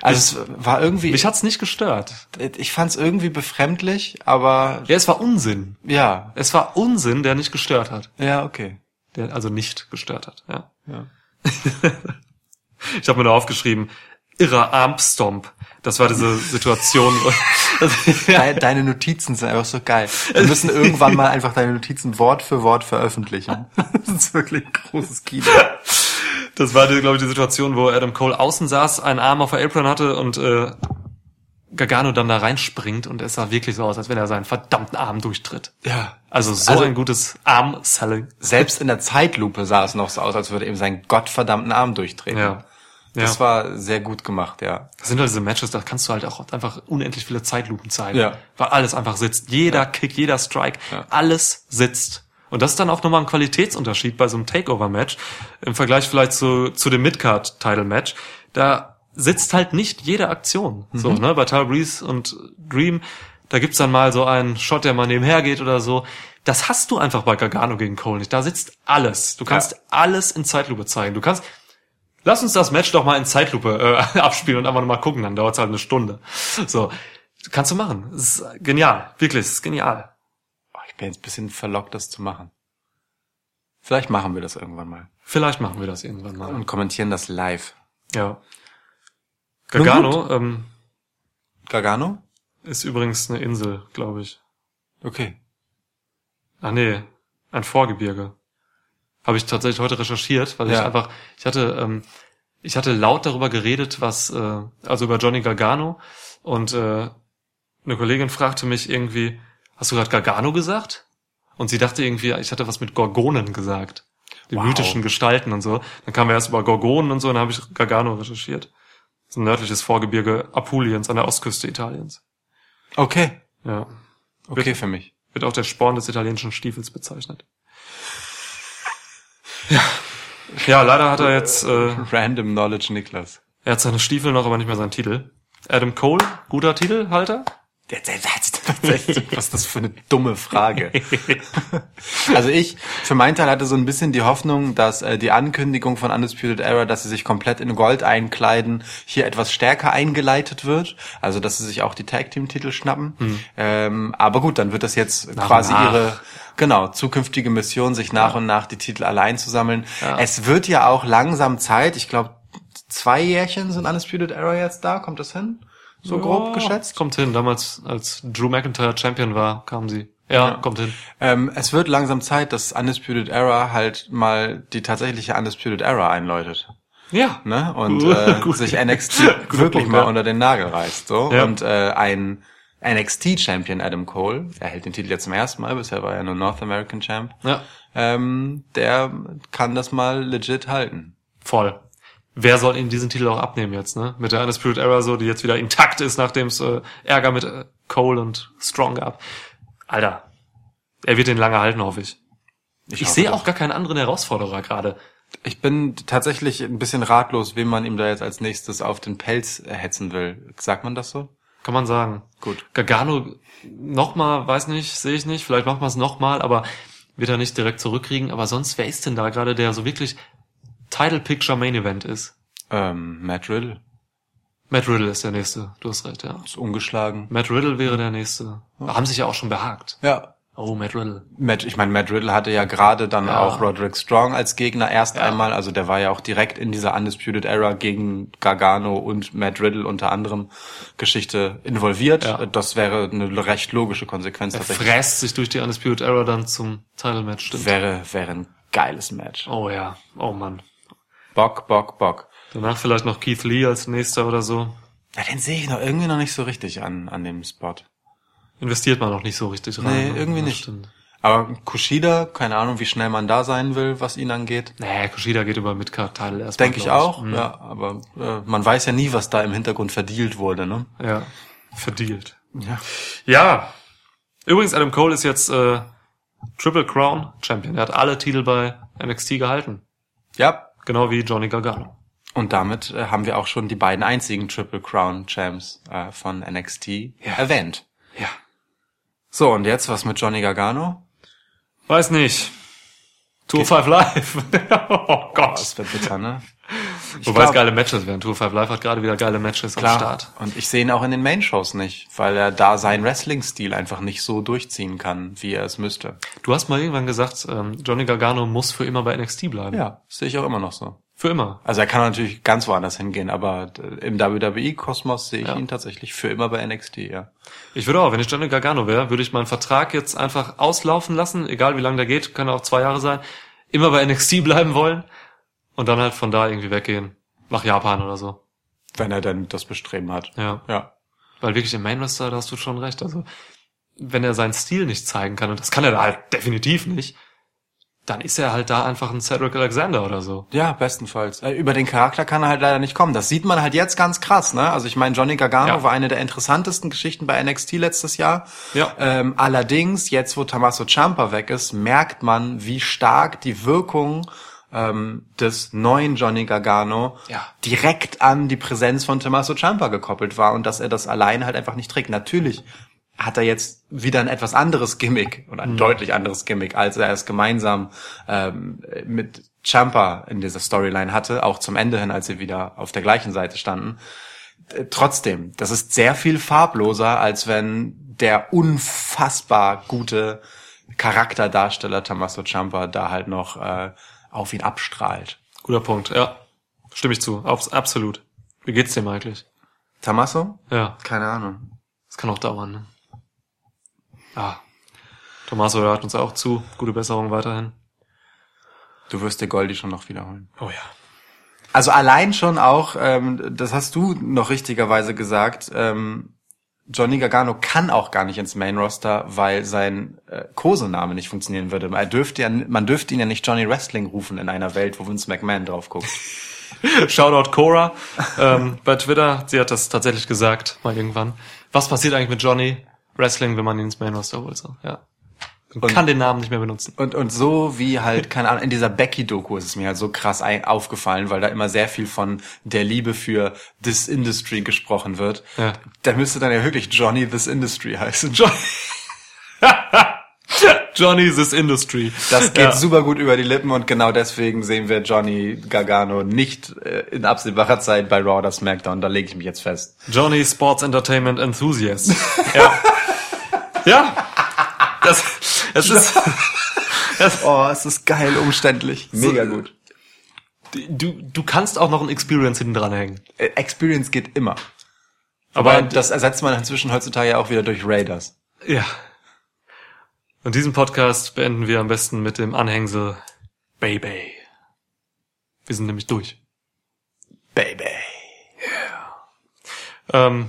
Also es war irgendwie, Mich hat's nicht gestört. ich fand es irgendwie befremdlich, aber Ja, es war Unsinn. ja, Es war Unsinn, der nicht gestört hat. ja, okay. Der also nicht gestört hat, ja. Ja. Ich habe mir da aufgeschrieben, irrer Armstomp. Das war diese Situation. wo- Deine, deine Notizen sind einfach so geil. Wir müssen irgendwann mal einfach deine Notizen Wort für Wort veröffentlichen. Das ist wirklich ein großes Kino. Das war, glaube ich, die Situation, wo Adam Cole außen saß, einen Arm auf der Apron hatte und äh, Gargano dann da reinspringt und es sah wirklich so aus, als wenn er seinen verdammten Arm durchtritt. Ja. Also so Also- ein gutes Arm-Selling. Selbst in der Zeitlupe sah es noch so aus, als würde eben sein gottverdammten Arm durchtreten. Ja. Ja. Das war sehr gut gemacht, ja. Das sind halt diese Matches, da kannst du halt auch einfach unendlich viele Zeitlupen zeigen. Ja. Weil alles einfach sitzt. Jeder Kick, jeder Strike, Ja. alles sitzt. Und das ist dann auch nochmal ein Qualitätsunterschied bei so einem Takeover-Match im Vergleich vielleicht zu, zu dem Midcard-Title-Match. Da sitzt halt nicht jede Aktion. So, ne? Bei Tyler Breeze und Dream, da gibt's dann mal so einen Shot, der mal nebenher geht oder so. Das hast du einfach bei Gargano gegen Cole nicht. Da sitzt alles. Du kannst Ja. alles in Zeitlupe zeigen. Du kannst, lass uns das Match doch mal in Zeitlupe äh, abspielen und einfach mal gucken, dann dauert's halt eine Stunde. So, kannst du machen. Das ist genial, wirklich, das ist genial. Oh, ich bin jetzt ein bisschen verlockt, das zu machen. Vielleicht machen wir das irgendwann mal. Vielleicht machen wir das irgendwann mal. Und kommentieren das live. Ja. Gargano ähm, Gargano? ist übrigens eine Insel, glaube ich. Okay. Ah nee, ein Vorgebirge. Habe ich tatsächlich heute recherchiert, weil ich Ja. einfach, ich hatte, ähm, ich hatte laut darüber geredet, was, äh, also über Johnny Gargano und äh, eine Kollegin fragte mich irgendwie, hast du gerade Gargano gesagt? Und sie dachte irgendwie, ich hatte was mit Gorgonen gesagt. Die Wow. mythischen Gestalten und so. Dann kamen wir erst über Gorgonen und so, und dann habe ich Gargano recherchiert. Das ist ein nördliches Vorgebirge Apuliens an der Ostküste Italiens. Okay. Ja. Okay für mich. Wird auch der Sporn des italienischen Stiefels bezeichnet. Ja. Ja, leider hat er jetzt, äh, Random Knowledge Niklas. er hat seine Stiefel noch, aber nicht mehr seinen Titel. Adam Cole, guter Titelhalter. Was ist das für eine dumme Frage? Also ich, für meinen Teil hatte so ein bisschen die Hoffnung, dass äh, die Ankündigung von Undisputed Era, dass sie sich komplett in Gold einkleiden, hier etwas stärker eingeleitet wird. Also dass sie sich auch die Tag Team Titel schnappen. Ähm, aber gut, dann wird das jetzt quasi nach. ihre genau zukünftige Mission, sich nach und nach die Titel allein zu sammeln. Es wird ja auch langsam Zeit. Ich glaube, zwei Jährchen sind Undisputed Era jetzt da. Kommt das hin? So grob geschätzt? Kommt hin. Damals, als Drew McIntyre Champion war, kamen sie. Ja, kommt hin. Ähm, es wird langsam Zeit, dass Undisputed Era halt mal die tatsächliche Undisputed Era einläutet. Ja. Ne? Und äh, sich NXT wirklich mal ja. unter den Nagel reißt. So. Ja. Und äh, ein NXT-Champion Adam Cole, er hält den Titel jetzt zum ersten Mal, bisher war er nur North American Champ, Ja. ähm, der kann das mal legit halten. Voll. Wer soll ihm diesen Titel auch abnehmen jetzt, ne? Mit der Undisputed Era so, die jetzt wieder intakt ist, nachdem es äh, Ärger mit äh, Cole und Strong gab. Alter. Er wird den lange halten, hoffe ich. Ich, hoffe sehe auch gar keinen anderen Herausforderer gerade. Ich bin tatsächlich ein bisschen ratlos, wem man ihm da jetzt als nächstes auf den Pelz hetzen will. Sagt man das so? Kann man sagen. Gut. Gargano nochmal, weiß nicht, sehe ich nicht. Vielleicht machen wir es nochmal, aber wird er nicht direkt zurückkriegen. Aber sonst, wer ist denn da gerade, der so wirklich Title Picture Main Event ist? Ähm, Matt Riddle Matt Riddle ist der nächste. Du hast recht, ja. ist ungeschlagen. Matt Riddle wäre der nächste. Haben sich ja auch schon behagt. Ja, Oh, Matt Riddle. Matt, ich meine, Matt Riddle hatte ja gerade dann Ja. auch Roderick Strong als Gegner erst Ja. einmal, also der war ja auch direkt in dieser Undisputed Era gegen Gargano und Matt Riddle unter anderem Geschichte involviert. Ja. Das wäre eine recht logische Konsequenz Er tatsächlich. fräst sich durch die Undisputed Era dann zum Title Match, stimmt. Wäre, wäre ein geiles Match. Oh ja. Oh Mann. Bock, Bock, Bock. Danach vielleicht noch Keith Lee als nächster oder so. Ja, den sehe ich noch irgendwie noch nicht so richtig an, an dem Spot. Investiert man noch nicht so richtig rein. Nee, ne? irgendwie Ja, nicht. Stimmt. Aber Kushida, keine Ahnung, wie schnell man da sein will, was ihn angeht. Nee, Kushida geht über Midcard-Title erstmal. Denke ich auch, Mhm. ja, aber äh, man weiß ja nie, was da im Hintergrund verdealt wurde, ne? Ja. Verdealt. Ja. Ja. Übrigens, Adam Cole ist jetzt äh, Triple Crown Champion. Er hat alle Titel bei NXT gehalten. Ja, Genau wie Johnny Gargano. Und damit äh, haben wir auch schon die beiden einzigen Triple Crown Champs äh, von NXT erwähnt. So, und jetzt was mit Johnny Gargano? Weiß nicht. Tour 5 Live. oh Gott. Das wird bitter, ne? Wobei es geile Matches wären. Tour 5 Live hat gerade wieder geile Matches am Klar. Start. Und ich sehe ihn auch in den Main-Shows nicht, weil er da seinen Wrestling-Stil einfach nicht so durchziehen kann, wie er es müsste. Du hast mal irgendwann gesagt, ähm, Johnny Gargano muss für immer bei NXT bleiben. Ja, sehe ich auch immer noch so. Für immer. Also er kann natürlich ganz woanders hingehen, aber äh, im WWE-Kosmos sehe ich Ja. ihn tatsächlich für immer bei NXT, ja. Ich würde auch, wenn ich Johnny Gargano wäre, würde ich meinen Vertrag jetzt einfach auslaufen lassen, egal wie lange der geht, kann auch zwei Jahre sein, immer bei NXT bleiben wollen und dann halt von da irgendwie weggehen. Nach Japan oder so. Wenn er denn das Bestreben hat. Ja. Ja. Weil wirklich im Main Roster, da hast du schon recht. Also, wenn er seinen Stil nicht zeigen kann, und das kann er da halt definitiv nicht, dann ist er halt da einfach ein Cedric Alexander oder so. Ja, bestenfalls. Äh, Über den Charakter kann er halt leider nicht kommen. Das sieht man halt jetzt ganz krass, ne? Also ich meine, Johnny Gargano Ja. war eine der interessantesten Geschichten bei NXT letztes Jahr. Ja. Ähm, allerdings, jetzt wo Tommaso Ciampa weg ist, merkt man, wie stark die Wirkung ähm, des neuen Johnny Gargano Ja. direkt an die Präsenz von Tommaso Ciampa gekoppelt war und dass er das allein halt einfach nicht trägt. Natürlich hat er jetzt wieder ein etwas anderes Gimmick oder ein deutlich anderes Gimmick, als er es gemeinsam ähm, mit Champa in dieser Storyline hatte, auch zum Ende hin, als sie wieder auf der gleichen Seite standen. Äh, Trotzdem, das ist sehr viel farbloser, als wenn der unfassbar gute Charakterdarsteller Tommaso Ciampa da halt noch äh, auf ihn abstrahlt. Guter Punkt, ja. Stimme ich zu. Abs absolut. Wie geht's dem eigentlich? Tommaso? Ja, Keine Ahnung. das kann auch dauern, ne? Ah. Tommaso hört uns auch zu. Gute Besserung weiterhin. Du wirst dir Goldi schon noch wiederholen. Oh ja. Also allein schon auch, ähm, das hast du noch richtigerweise gesagt, ähm, Johnny Gargano kann auch gar nicht ins Main Roster, weil sein äh, Kosename nicht funktionieren würde. Er dürfte ja, man dürfte ihn ja nicht Johnny Wrestling rufen in einer Welt, wo Vince McMahon drauf guckt. Shoutout Cora ähm, bei Twitter. Sie hat das tatsächlich gesagt, mal irgendwann. Was passiert eigentlich mit Johnny Wrestling, wenn man ihn ins Main Roster holt? So, ja. Man kann den Namen nicht mehr benutzen. Und, und so wie halt, keine Ahnung, in dieser Becky-Doku ist es mir halt so krass ein, aufgefallen, weil da immer sehr viel von der Liebe für This Industry gesprochen wird. Ja. Da müsste dann ja wirklich Johnny This Industry heißen. Johnny this Industry. Das geht ja. super gut über die Lippen und genau deswegen sehen wir Johnny Gargano nicht äh, in absehbarer Zeit bei Raw oder SmackDown. Da lege ich mich jetzt fest. Johnny Sports Entertainment Enthusiast. ja. ja. Das, es ist, das, Oh, es ist geil umständlich. Mega So- gut. du, du kannst auch noch ein Experience hinten dran hängen. Äh, Experience geht immer. Aber Aber das ersetzt man inzwischen heutzutage ja auch wieder durch Raiders. Ja. Und diesen Podcast beenden wir am besten mit dem Anhängsel Baby. Wir sind nämlich durch. Baby. Ähm,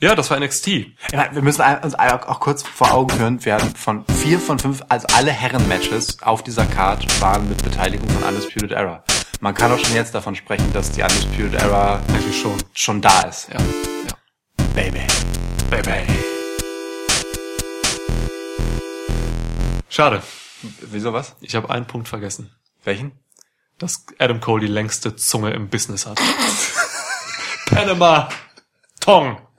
ja, das war NXT. Ja, wir müssen uns auch kurz vor Augen führen, wir hatten von vier von fünf, also alle Herren-Matches auf dieser Card waren mit Beteiligung von Undisputed Era. Man kann auch schon jetzt davon sprechen, dass die Undisputed Era Eigentlich schon. schon da ist. Ja. ja. Baby. Baby. Schade. Wieso was? Ich habe einen Punkt vergessen. Welchen? Dass Adam Cole die längste Zunge im Business hat. Panama Tong.